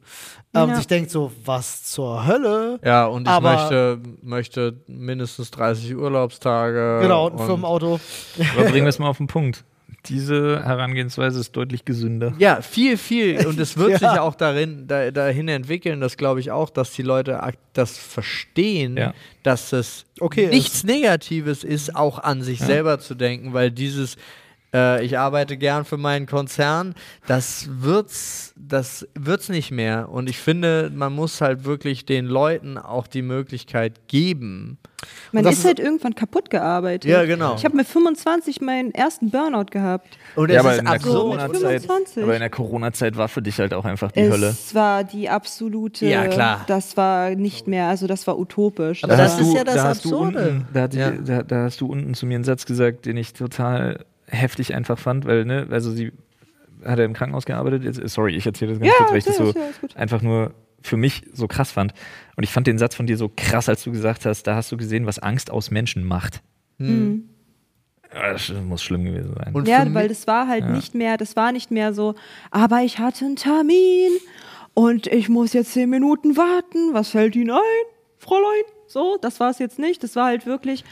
Ähm, Ja. sich denkt so, was zur Hölle? Ja, und ich Aber- möchte, möchte mindestens 30 Urlaubstage. Genau, und ein und Firmenauto. Aber bringen wir es mal auf den Punkt. Diese Herangehensweise ist deutlich gesünder. Ja, viel, viel. Und es wird Ja. sich ja auch darin, da, dahin entwickeln, das glaube ich auch, dass die Leute das verstehen, Ja. dass es Okay nichts Negatives ist, auch an sich selber zu denken, weil dieses äh, ich arbeite gern für meinen Konzern, das wird's, das wird's nicht mehr. Und ich finde, man muss halt wirklich den Leuten auch die Möglichkeit geben. Man das ist ist- halt irgendwann kaputt gearbeitet. Ja, genau. Ich habe mit 25 meinen ersten Burnout gehabt. Und Ja, aber ist in der absurd. Corona-Zeit, 25. aber in der Corona-Zeit war für dich halt auch einfach die es Hölle. war die absolute. Ja, klar. Das war nicht mehr, also das war utopisch. Aber das das ist ja das da du Absurde. unten, da, Ja. da, da hast du unten zu mir einen Satz gesagt, den ich total heftig einfach fand, weil, ne, also sie hat ja im Krankenhaus gearbeitet. Jetzt, sorry, ich erzähle das ganz Ja, kurz, weil ich das ja, so ja, einfach nur für mich so krass fand. Und ich fand den Satz von dir so krass, als du gesagt hast, da hast du gesehen, was Angst aus Menschen macht. Mhm. Ja, Das muss schlimm gewesen sein. Und ja, weil das war halt nicht mehr, das war nicht mehr so, aber ich hatte einen Termin und ich muss jetzt zehn Minuten warten. Was fällt Ihnen ein, Fräulein? So, das war es jetzt nicht. Das war halt wirklich,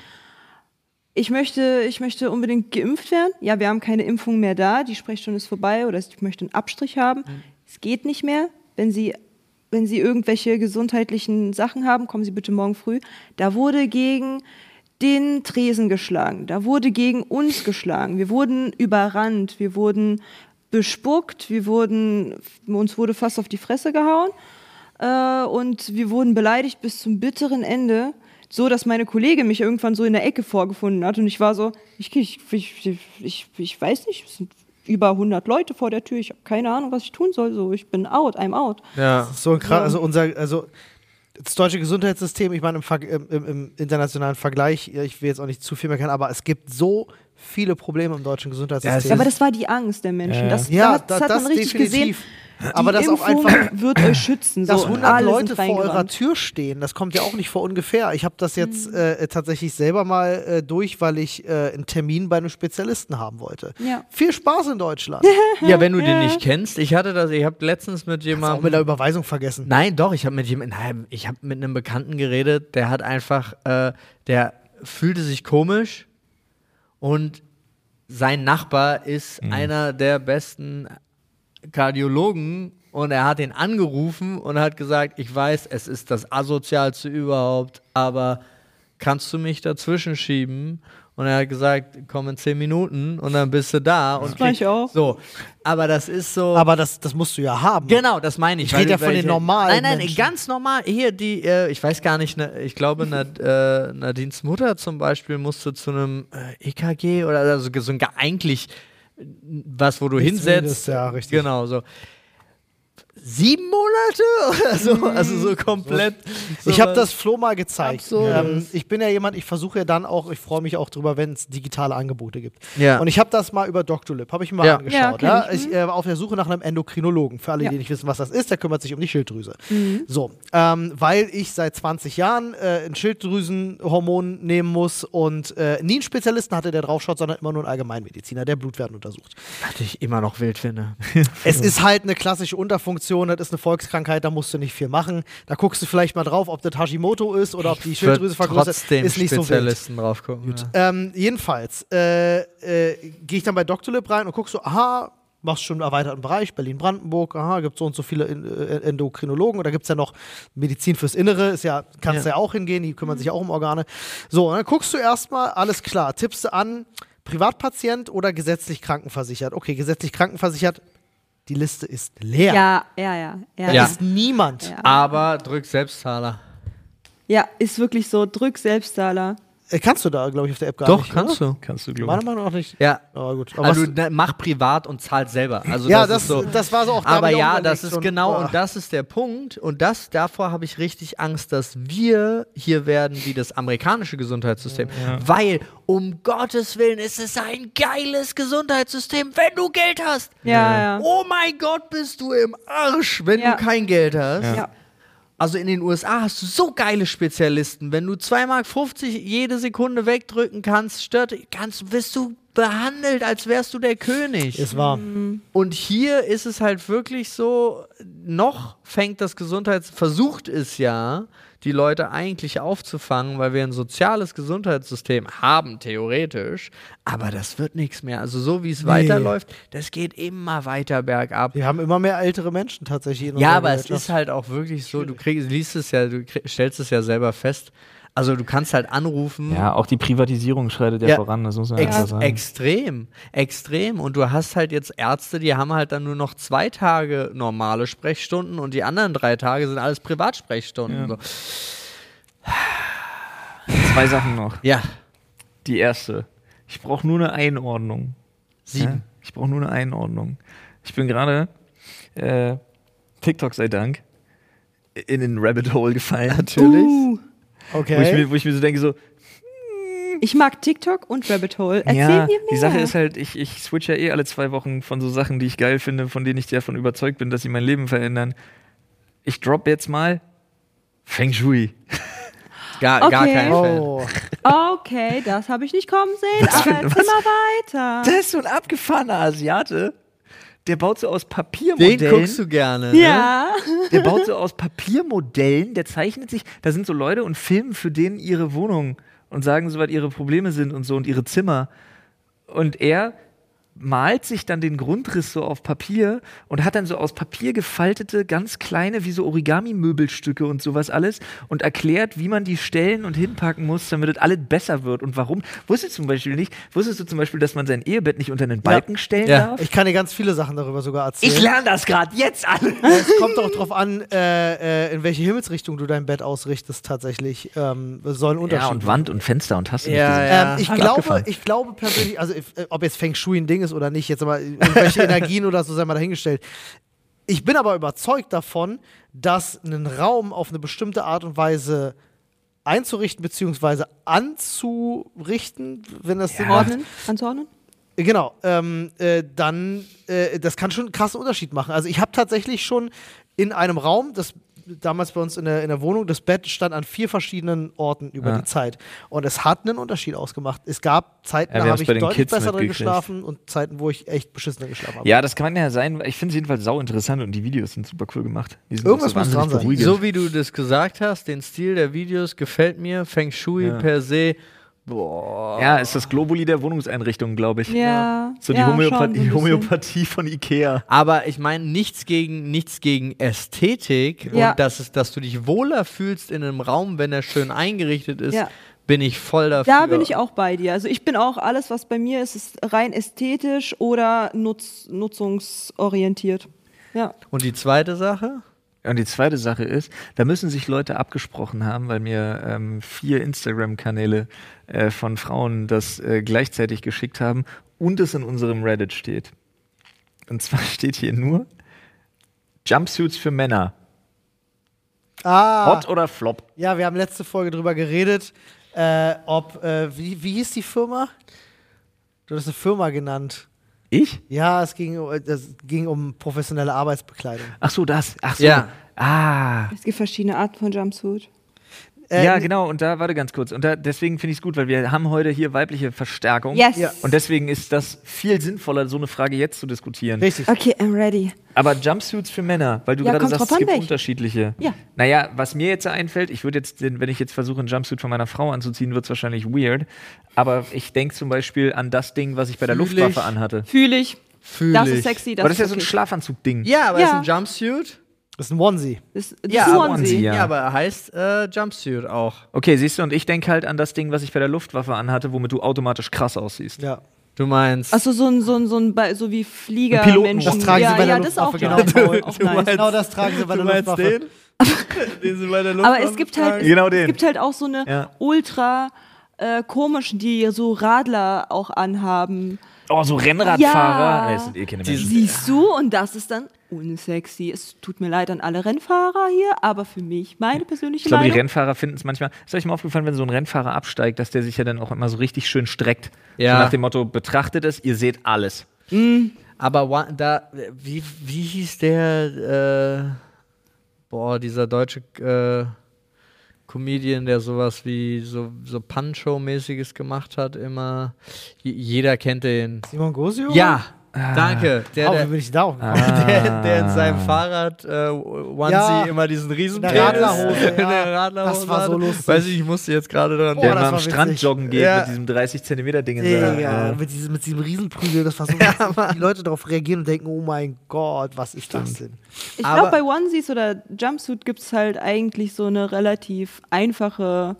ich möchte, ich möchte unbedingt geimpft werden. Ja, wir haben keine Impfung mehr da, die Sprechstunde ist vorbei oder ich möchte einen Abstrich haben. Es geht nicht mehr. Wenn Sie, wenn Sie irgendwelche gesundheitlichen Sachen haben, kommen Sie bitte morgen früh. Da wurde gegen den Tresen geschlagen, da wurde gegen uns geschlagen. Wir wurden überrannt, wir wurden bespuckt, wir wurden, uns wurde fast auf die Fresse gehauen äh, und wir wurden beleidigt bis zum bitteren Ende, so dass meine Kollegin mich irgendwann so in der Ecke vorgefunden hat und ich war so, ich, ich, ich, ich, ich weiß nicht, es sind über 100 Leute vor der Tür, ich habe keine Ahnung, was ich tun soll, so ich bin out, I'm out. ja. So ein krass, also unser, also das deutsche Gesundheitssystem, ich meine im, im, im, internationalen Vergleich, ich will jetzt auch nicht zu viel mehr kennen, aber es gibt so viele Probleme im deutschen Gesundheitssystem. Ja, aber das war die Angst der Menschen. Ja. Das, ja, das, da- hat man richtig gesehen. Aber die das auch Impfung einfach, wird euch schützen. So, dass und 100 alle Leute vor eurer. Tür stehen, das kommt ja auch nicht vor ungefähr. Ich habe das jetzt Mhm. äh, tatsächlich selber mal äh, durch, weil ich äh, einen Termin bei einem Spezialisten haben wollte. Ja. Viel Spaß in Deutschland. ja, wenn du den nicht kennst, ich hatte das, ich habe letztens mit Hast auch jemandem. mit der Überweisung vergessen. Nein, doch, ich habe mit jemandem, nein, ich habe mit einem Bekannten geredet, der hat einfach, äh, der fühlte sich komisch und sein Nachbar ist einer der besten Kardiologen und er hat ihn angerufen und hat gesagt, ich weiß, es ist das asozialste überhaupt, aber kannst du mich dazwischen schieben? Und er hat gesagt, komm in zehn Minuten und dann bist du da. und mach ich auch. So, aber das ist so. Aber das, das musst du ja haben. Genau, das meine ich. Ich rede ja von den normalen Nein, nein, Menschen. ganz normal. Hier, die, äh, ich weiß gar nicht, ne, ich glaube, Nad, äh, Nadines Mutter zum Beispiel musste zu einem äh, EKG oder also so ein ge- eigentlich was, wo du Nichts hinsetzt. Wildes, ja, richtig. Genau, so. Sieben Monate oder so? Also so komplett. Ich habe das Flo mal gezeigt. Ähm, ich bin ja jemand, ich versuche ja dann auch, ich freue mich auch drüber, wenn es digitale Angebote gibt. Ja. Und ich habe das mal über Doctolib, habe ich mir mal Ja. angeschaut. Ja, ich, ich äh, war auf der Suche nach einem Endokrinologen. Für alle, Ja. die nicht wissen, was das ist, der kümmert sich um die Schilddrüse. So, ähm, weil ich seit 20 Jahren äh, ein Schilddrüsenhormon nehmen muss und äh, nie einen Spezialisten hatte, der draufschaut, sondern immer nur einen Allgemeinmediziner, der Blutwerten untersucht. Was ich immer noch wild finde. Es ist halt eine klassische Unterfunktion, das ist eine Volkskrankheit, da musst du nicht viel machen. Da guckst du vielleicht mal drauf, ob das Hashimoto ist oder ob die Schilddrüse vergrößert ist. nicht so wild. Spezialisten drauf gucken. Ja. Ähm, jedenfalls äh, äh, gehe ich dann bei Doctolib rein und guck so, aha, machst schon einen erweiterten Bereich, Berlin-Brandenburg, aha, gibt so und so viele äh, Endokrinologen oder gibt es ja noch Medizin fürs Innere, ist ja, kannst du ja. auch hingehen, die kümmern sich ja auch um Organe. So, und dann guckst du erstmal, alles klar, tippst du an, Privatpatient oder gesetzlich krankenversichert? Okay, gesetzlich krankenversichert, die Liste ist leer. Ja, ja, ja. Ja, Da Ja. ist niemand. Ja. Aber drück Selbstzahler. ja ist wirklich so. Drück Selbstzahler. Äh, kannst du da, glaube ich, auf der App gar Doch, nicht. kannst oder? du. Kannst du, Meiner glaube Meinung nach nicht. Ja. Aber gut. Aber Also du ne, mach privat und zahlt selber. Also ja, das, das, ist so. das war so auch Aber ich ja, das ist schon. genau Boah. und das ist der Punkt und das davor habe ich richtig Angst, dass wir hier werden wie das amerikanische Gesundheitssystem, weil um Gottes Willen ist es ein geiles Gesundheitssystem, wenn du Geld hast. Ja, ja. Oh mein Gott, bist du im Arsch, wenn Ja. du kein Geld hast. Ja. Also in den USA hast du so geile Spezialisten. Wenn du 2,50 Mark jede Sekunde wegdrücken kannst, stört, kannst, wirst du behandelt, als wärst du der König. Ist wahr. Und hier ist es halt wirklich so, noch fängt das Gesundheits... versucht es ja, die Leute eigentlich aufzufangen, weil wir ein soziales Gesundheitssystem haben, theoretisch. Aber das wird nichts mehr. Also so wie es weiterläuft, das geht immer weiter bergab. Wir haben immer mehr ältere Menschen tatsächlich in Ja, aber es ist halt auch wirklich so, du kriegst, liest es ja, du krieg, stellst es ja selber fest. Also du kannst halt anrufen. Ja, auch die Privatisierung schreitet ja, Ja. voran, das muss man Ex sagen. Extrem, extrem. Und du hast halt jetzt Ärzte, die haben halt dann nur noch zwei Tage normale Sprechstunden und die anderen drei Tage sind alles Privatsprechstunden. So. Zwei Sachen noch. Ja, Die erste. Ich brauche nur eine Einordnung. sieben. Ja? Ich brauche nur eine Einordnung. Ich bin gerade, äh, TikTok sei Dank, in den Rabbit Hole gefallen. Natürlich. Uh, Wo, ich Okay. mir, wo ich mir so denke, so, ich mag TikTok und Rabbit Hole. Erzähl ja, mir mehr. die Sache ist halt, ich, ich switch ja eh alle zwei Wochen von so Sachen, die ich geil finde, von denen ich davon überzeugt bin, dass sie mein Leben verändern. Ich drop jetzt mal Feng Shui. Gar, gar Okay. kein Fan. Oh. Okay, das habe ich nicht kommen sehen, aber erzähl mal weiter. Das ist so ein abgefahrener Asiate. Der baut so aus Den Papiermodellen. guckst du gerne. Ne? Ja. Der baut so aus Papiermodellen, der zeichnet sich, da sind so Leute und filmen für denen ihre Wohnung und sagen so, was ihre Probleme sind und so und ihre Zimmer. Und er malt sich dann den Grundriss so auf Papier und hat dann so aus Papier gefaltete, ganz kleine, wie so Origami-Möbelstücke und sowas alles und erklärt, wie man die stellen und hinpacken muss, damit es alles besser wird und warum. Wusstest du zum Beispiel nicht, wusstest du zum Beispiel, dass man sein Ehebett nicht unter einen Balken stellen Ja. darf? Ich kann dir ganz viele Sachen darüber sogar erzählen. Ich lerne das gerade jetzt alle. es kommt auch drauf an, äh, äh, in welche Himmelsrichtung du dein Bett ausrichtest tatsächlich. Ähm, es soll ein Unterschied Ja, und Wand und Fenster und hast du Ja, nicht gesehen. ja. Ähm, ich, glaube, abgefahren. ich glaube persönlich, also äh, ob jetzt Feng Shui ein Ding ist oder nicht, jetzt aber irgendwelche Energien oder so sei mal dahingestellt. Ich bin aber überzeugt davon, dass ein Raum auf eine bestimmte Art und Weise einzurichten bzw. anzurichten, wenn das Sinn macht. Ordnen, anzuordnen? Genau, ähm, äh, dann, äh, das kann schon einen krassen Unterschied machen. Also ich habe tatsächlich schon in einem Raum, das damals bei uns in der, in der Wohnung, das Bett stand an vier verschiedenen Orten über Ja. die Zeit. Und es hat einen Unterschied ausgemacht. Es gab Zeiten, Ja, da habe ich deutlich Kids besser drin geschlafen und Zeiten, wo ich echt beschissener geschlafen habe. Ja, das kann ja sein. Ich finde es jedenfalls sau interessant und die Videos sind super cool gemacht. Die sind Irgendwas muss dran sein. beruhigend. So wie du das gesagt hast, den Stil der Videos gefällt mir. Feng Shui Ja. per se. Boah. ja, ist das Globuli der Wohnungseinrichtungen, glaube ich. Ja. So die ja, Homöopathie. Homöopathie von Ikea. Aber ich meine, nichts gegen, nichts gegen Ästhetik Ja. und dass, es, dass du dich wohler fühlst in einem Raum, wenn er schön eingerichtet ist, Ja. bin ich voll dafür. Da bin ich auch bei dir. Also ich bin auch, alles, was bei mir ist, ist rein ästhetisch oder nutz, nutzungsorientiert. Ja. Und die zweite Sache? Und die zweite Sache ist, da müssen sich Leute abgesprochen haben, weil mir ähm, vier Instagram-Kanäle äh, von Frauen das äh, gleichzeitig geschickt haben und es in unserem Reddit steht. Und zwar steht hier nur Jumpsuits für Männer. Ah, Hot oder Flop? ja, wir haben letzte Folge drüber geredet, äh, ob, äh, wie, wie hieß die Firma? Du hast eine Firma genannt. Ich? Ja, es ging, es ging um professionelle Arbeitsbekleidung. Ach so, das. Ach so. Ja. Ah. Es gibt verschiedene Arten von Jumpsuit. Äh, ja, genau. Und da, warte ganz kurz. Und da, deswegen finde ich es gut, weil wir haben heute hier weibliche Verstärkung. Yes. Ja. Und deswegen ist das viel sinnvoller, so eine Frage jetzt zu diskutieren. Richtig. Okay, I'm ready. Aber Jumpsuits für Männer, weil du Ja, gerade sagst, es gibt welche. unterschiedliche. Ja. Naja, was mir jetzt einfällt, ich würde jetzt, den, wenn ich jetzt versuche, einen Jumpsuit von meiner Frau anzuziehen, wird es wahrscheinlich weird. Aber ich denke zum Beispiel an das Ding, was ich bei der Fühl Luftwaffe ich. anhatte. Fühle ich. Fühl Das ich. ist sexy. Das Aber das ist ja so ein okay. Schlafanzug-Ding. Ja, aber Ja. ist ein Jumpsuit. Das ist ein Onesie. Das, das Ja, ist ein aber Onesie. Onesie, Ja. Ja, aber er heißt äh, Jumpsuit auch. Okay, siehst du, und ich denke halt an das Ding, was ich bei der Luftwaffe anhatte, womit du automatisch krass aussiehst. Ja. Du meinst. Achso, so ein, so ein, so ein, so wie Flieger, Ein Piloten- Menschen. Das tragen ja, sie bei der ja, das ist auch, Luftwaffe, ja, genau. auch Du nice. meinst- Genau das tragen sie bei der Luftwaffe. den sie bei der Aber es gibt halt, Genau es den. gibt halt auch so eine Ja. ultra äh, komischen, die so Radler auch anhaben. Oh, so Rennradfahrer. Ja. Das sind eh keine Menschen. Siehst du? Und das ist dann unsexy. Es tut mir leid an alle Rennfahrer hier, aber für mich, meine persönliche Ich glaube, die Meinung. Rennfahrer finden es manchmal. Ist euch mal aufgefallen, wenn so ein Rennfahrer absteigt, dass der sich ja dann auch immer so richtig schön streckt. Ja. So nach dem Motto: betrachtet es, ihr seht alles. Aber wa- da, wie, wie hieß der, äh, boah, dieser deutsche äh, Comedian, der sowas wie so, so Punch-Show-mäßiges gemacht hat, immer. Jeder kennt den. Simon Gosio? Ja, danke. Der, Oh, der, bin ich da auch der, der in seinem Fahrrad äh, Onesie Ja. immer diesen riesen In der Radlerhose, in der ja. Radlerhose Das war so lustig. Weiß ich, ich musste jetzt gerade dran Oh, Der immer am Strand witzig. joggen geht Ja. mit diesem 30 Zentimeter Ding in Ja, seiner- ja, äh, mit diesem, mit diesem Riesenprügel, das war so witzig, wie die Leute darauf reagieren und denken, oh mein Gott, was ist das denn? Ich glaube, bei Onesies oder Jumpsuit gibt es halt eigentlich so eine relativ einfache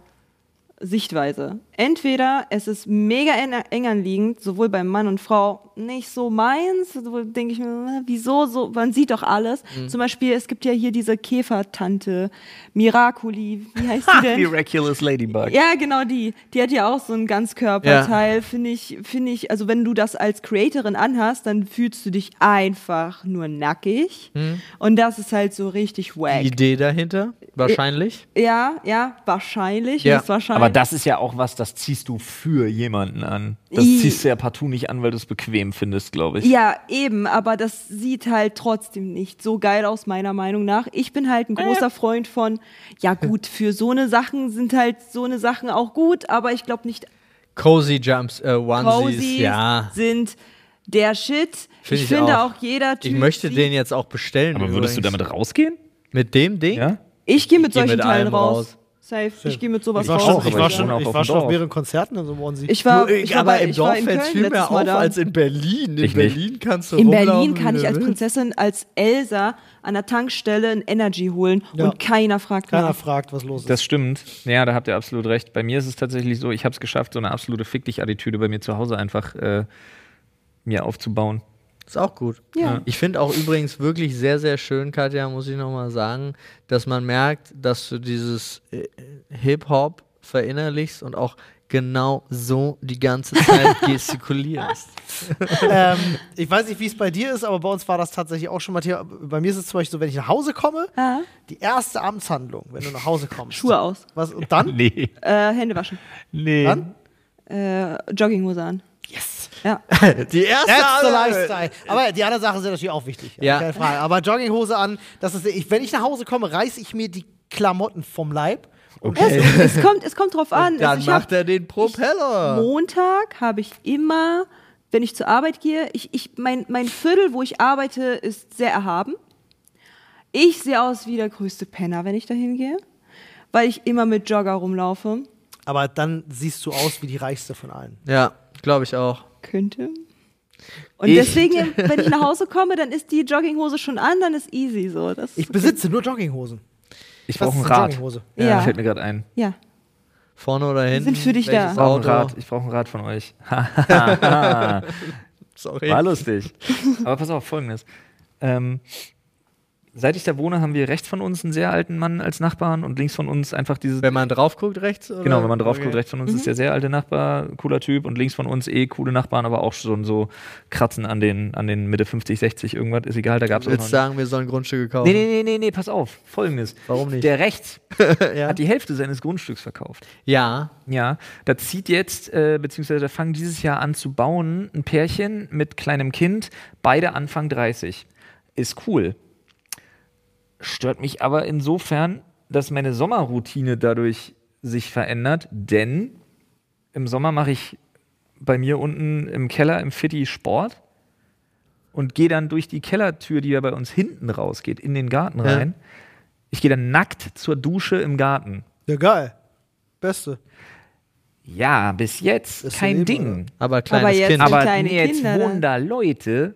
Sichtweise. Entweder es ist mega en- eng anliegend, sowohl beim Mann und Frau, nicht so meins, so denke ich mir, äh, wieso so, man sieht doch alles. Mhm. Zum Beispiel, es gibt ja hier diese Käfertante, Miraculi, wie heißt die denn? Miraculous Ladybug. Ja, genau die. Die hat ja auch so ein Ganzkörperteil, finde ich, finde ich, also wenn du das als Creatorin anhast, dann fühlst du dich einfach nur nackig. Und das ist halt so richtig wack. Die Idee dahinter, wahrscheinlich. Ja, ja, wahrscheinlich. Ja, wahrscheinlich. Aber das ist ja auch was, das ziehst du für jemanden an. Das I- ziehst du ja partout nicht an, weil du es bequem findest, glaube ich. Ja, eben, aber das sieht halt trotzdem nicht so geil aus, meiner Meinung nach. Ich bin halt ein großer Freund von, ja gut, für so eine Sachen sind halt so eine Sachen auch gut, aber ich glaube nicht Cozy Jumps, äh, Onesies, Cozies ja. sind der Shit. Find ich ich finde auch. auch, jeder Typ. Ich möchte den jetzt auch bestellen. Aber würdest du übrigens. damit rausgehen? Mit dem Ding? Ja? Ich gehe mit Ich geh solchen mit Teilen raus. raus. Safe. Ich gehe mit sowas Ich war raus. schon, ich aber war ich schon, ich auf war schon auf mehreren Konzerten in so Onesie. Ich war, ich war, aber bei- im ich war Dorf in fällt Köln viel mehr auf da. als in Berlin. In Ich nicht. Berlin kannst du In rumlaufen, Berlin kann ich als. Prinzessin, als Elsa an der Tankstelle ein Energy holen Ja. und keiner fragt Keiner nach. fragt, was los ist. Das stimmt. Ja, da habt ihr absolut recht. Bei mir ist es tatsächlich so, ich habe es geschafft, so eine absolute Fick dich-Attitüde bei mir zu Hause einfach äh, mir aufzubauen. Ist auch gut. Ja. Ich finde auch übrigens wirklich sehr, sehr schön, Katja, muss ich nochmal sagen, dass man merkt, dass du dieses äh, Hip-Hop verinnerlichst und auch genau so die ganze Zeit gestikulierst. ähm, ich weiß nicht, wie es bei dir ist, aber bei uns war das tatsächlich auch schon mal Thema. Bei mir ist es zum Beispiel so, wenn ich nach Hause komme, Ah, die erste Amtshandlung, wenn du nach Hause kommst. Schuhe aus. Was, und dann? Nee. Äh, Hände waschen. Nee. Dann? Äh, Jogginghose an. Ja. Die erste That's the lifestyle. Aber die anderen Sachen sind natürlich auch wichtig. Ja. Keine Frage. Aber Jogginghose an, das ist, ich, wenn ich nach Hause komme, reiße ich mir die Klamotten vom Leib. Und Es, es, kommt, es kommt drauf an. Dann Also ich hab- macht er den Propeller. Montag habe ich immer, wenn ich zur Arbeit gehe, ich, ich, mein, mein Viertel, wo ich arbeite, ist sehr erhaben. Ich sehe aus wie der größte Penner, wenn ich da hingehe, weil ich immer mit Jogger rumlaufe. aber dann siehst du aus wie die reichste von allen. Ja, glaube ich auch. Könnte. Und Ich- deswegen, wenn ich nach Hause komme, dann ist die Jogginghose schon an, dann ist easy so. Das Ich besitze nur Jogginghosen. Ich brauche ein Rad. Jogginghose? Ja. Fällt mir gerade ein. ja. Vorne oder hinten? sind für dich Welches da. Ich brauche ein Auto? Rad. Ich brauche ein Rad von euch. War Sorry. lustig. Aber pass auf, folgendes. Ähm, seit ich da wohne, haben wir rechts von uns einen sehr alten Mann als Nachbarn und links von uns einfach dieses. Wenn man drauf guckt, rechts? Oder? Genau, wenn man drauf guckt, Okay. rechts von uns ist der sehr alte Nachbar, cooler Typ und links von uns eh coole Nachbarn, aber auch schon so Kratzen an den, an den Mitte 50, 60, irgendwas, ist egal, da gab es Du auch willst noch. sagen, wir sollen Grundstücke kaufen? Nee, nee, nee, nee, nee, pass auf. Folgendes. Warum nicht? Der rechts ja. hat die Hälfte seines Grundstücks verkauft. ja. Ja, da zieht jetzt, äh, beziehungsweise da fangen dieses Jahr an zu bauen, ein Pärchen mit kleinem Kind, beide Anfang 30. Ist cool. Stört mich aber insofern, dass meine Sommerroutine dadurch sich verändert, denn im Sommer mache ich bei mir unten im Keller im Fitti Sport und gehe dann durch die Kellertür, die ja bei uns hinten rausgeht, in den Garten Ja. rein. Ich gehe dann nackt zur Dusche im Garten. Ja, geil. Beste. Ja, bis jetzt Ist kein ein Ding. Aber kleines Aber jetzt- Kind. Aber kleine nee, jetzt Kinder, wohnen da Leute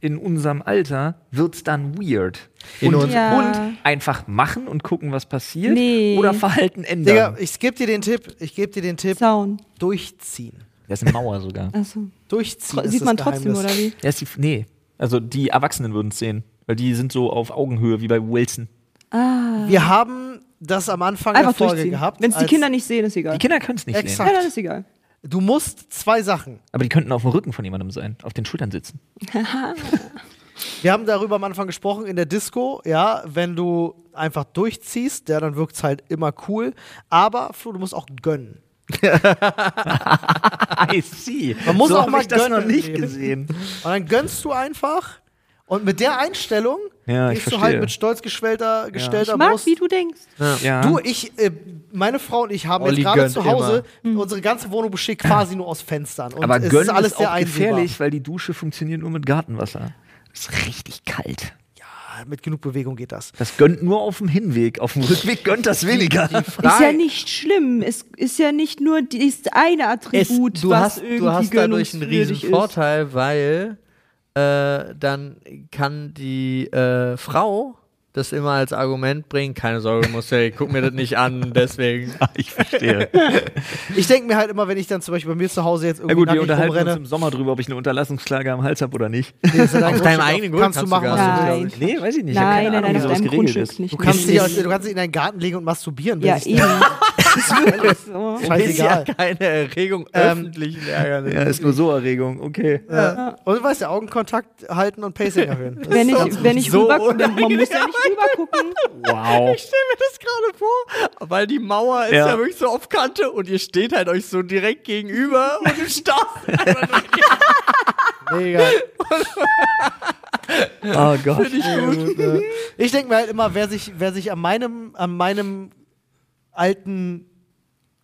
in unserem Alter, wird's dann weird. In und, Ja. und einfach machen und gucken, was passiert Nee. oder Verhalten ändern. Digga, ich gebe dir den Tipp, ich gebe dir den Tipp, Zaun. durchziehen. Da ist eine Mauer sogar. Achso. Durchziehen. ist Sieht das man trotzdem, Geheimnis. oder wie? Ja, ist die, nee, also die Erwachsenen würden es sehen. Weil die sind so auf Augenhöhe wie bei Wilson. Wir haben das am Anfang Einfach der Folge durchziehen. gehabt. Wenn es die Kinder nicht sehen, ist egal. Die Kinder können es nicht Exakt. sehen. Ja, dann ist egal. Du musst zwei Sachen. Aber die könnten auf dem Rücken von jemandem sein, auf den Schultern sitzen. Wir haben darüber am Anfang gesprochen in der Disco, ja, wenn du einfach durchziehst, ja, dann wirkt es halt immer cool. Aber Flo, du musst auch gönnen. I see. Man muss so auch mal ich das gönnen noch nicht gesehen. Und dann gönnst du einfach. Und mit der Einstellung Ja, ich gehst du halt mit stolz geschwellter, gestellter Ich mag, Brust. wie du denkst. Ja. Du, ich, äh, meine Frau und ich haben Olli jetzt gerade zu Hause unsere ganze Wohnung besteht quasi nur aus Fenstern. Und aber es gönnen ist alles ist sehr auch einsehbar. gefährlich, weil die Dusche funktioniert nur mit Gartenwasser. Ist richtig kalt. Ja, mit genug Bewegung geht das. Das gönnt nur auf dem Hinweg. Auf dem Rückweg gönnt das weniger. Ist ja nicht schlimm. Es ist ja nicht nur dieses eine Attribut, du, was hast, irgendwie du hast dadurch einen riesen. Vorteil, weil äh, dann kann die äh, Frau das immer als Argument bringen, keine Sorge, Marcel, guck mir das nicht an, deswegen. ich verstehe. Ich denke mir halt immer, wenn ich dann zum Beispiel bei mir zu Hause jetzt Ja irgendwie gut, wir unterhalten uns rumrenne, im Sommer drüber, ob ich eine Unterlassungsklage am Hals habe oder nicht. nee, ja Auf deinem eigenen Grund kannst du kannst machen, du was gar du Nein. willst. Nee, weiß ich nicht. Ich Nein, keine nein, Ahnung, nein, wie sowas geregelt ist. nicht. Du kannst, Nee, dich, du kannst dich in deinen Garten legen und masturbieren. Ja, eben. es- ist wirklich so. Ist ja Scheißegal. keine Erregung Ähm, öffentlichen Ärgernis. Ja, ist nur so Erregung, okay. Ja. Und du weißt ja, Augenkontakt halten und Pacing erhöhen. Das Wenn ist ich, so- wenn ich so rüber, man muss ja nicht rüber gucken. Wow. Ich stelle mir das gerade vor, weil die Mauer ist ja. Ja. wirklich so auf Kante und ihr steht halt euch so direkt gegenüber und du starrst einfach nur Mega. Oh Gott. gut. ja. Ich denke mir halt immer, wer sich, wer sich an meinem, an meinem alten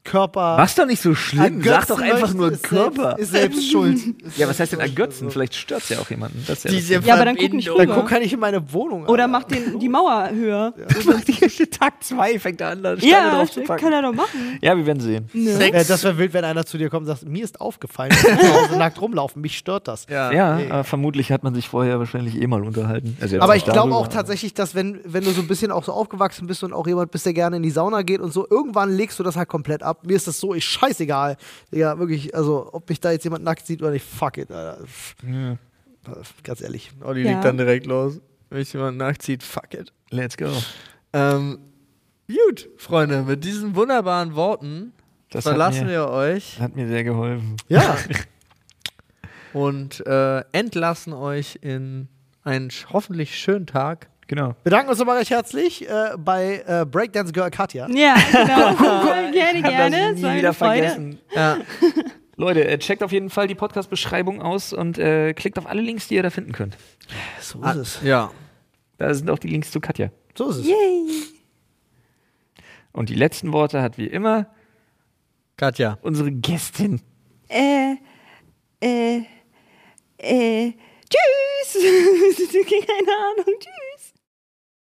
Körper Was doch nicht so schlimm. Sag doch einfach nur ist Körper. Selbst, ist selbst schuld. Ist ja, was heißt denn ergötzen? Vielleicht stört es ja auch jemanden. Das ja Diese Ja, aber dann guck nicht. Dann guck kann ich in meine Wohnung. Oder Alter. mach den, die Mauer höher. das. Tag 2 fängt er an, da Steine Ja, drauf zu kann packen. er doch machen. Ja, wir werden sehen. Ja, das wäre wild, wenn einer zu dir kommt und sagt, mir ist aufgefallen, dass wir zu Hause nackt rumlaufen, mich stört das. Ja. Ja, nee. aber vermutlich hat man sich vorher wahrscheinlich eh mal unterhalten. Also Aber nicht ich glaube auch tatsächlich, dass wenn, wenn du so ein bisschen auch so aufgewachsen bist und auch jemand bist, der gerne in die Sauna geht und so, irgendwann legst du das halt komplett ab. Mir ist das so, ich scheißegal. Digga, wirklich, also ob mich da jetzt jemand nackt sieht oder nicht, fuck it, Alter. Ja. Ganz ehrlich. Olli Ja. liegt dann direkt los. Wenn sich jemand nachzieht, fuck it. Let's go. Ähm, gut, Freunde, mit diesen wunderbaren Worten Das verlassen mir, wir euch hat mir sehr geholfen. Ja, und äh, entlassen euch in einen hoffentlich schönen Tag. Genau. bedanken uns nochmal recht herzlich äh, bei äh, Breakdance Girl Katja. Ja, genau. gerne, gerne. das nie wieder Freude. vergessen. Ja. Leute, äh, checkt auf jeden Fall die Podcast-Beschreibung aus und äh, klickt auf alle Links, die ihr da finden könnt. So ist es. ja. Da sind auch die Links zu Katja. So ist es. Yay. Und die letzten Worte hat wie immer Katja. unsere Gästin. Äh, äh, äh, tschüss. Keine Ahnung, tschüss.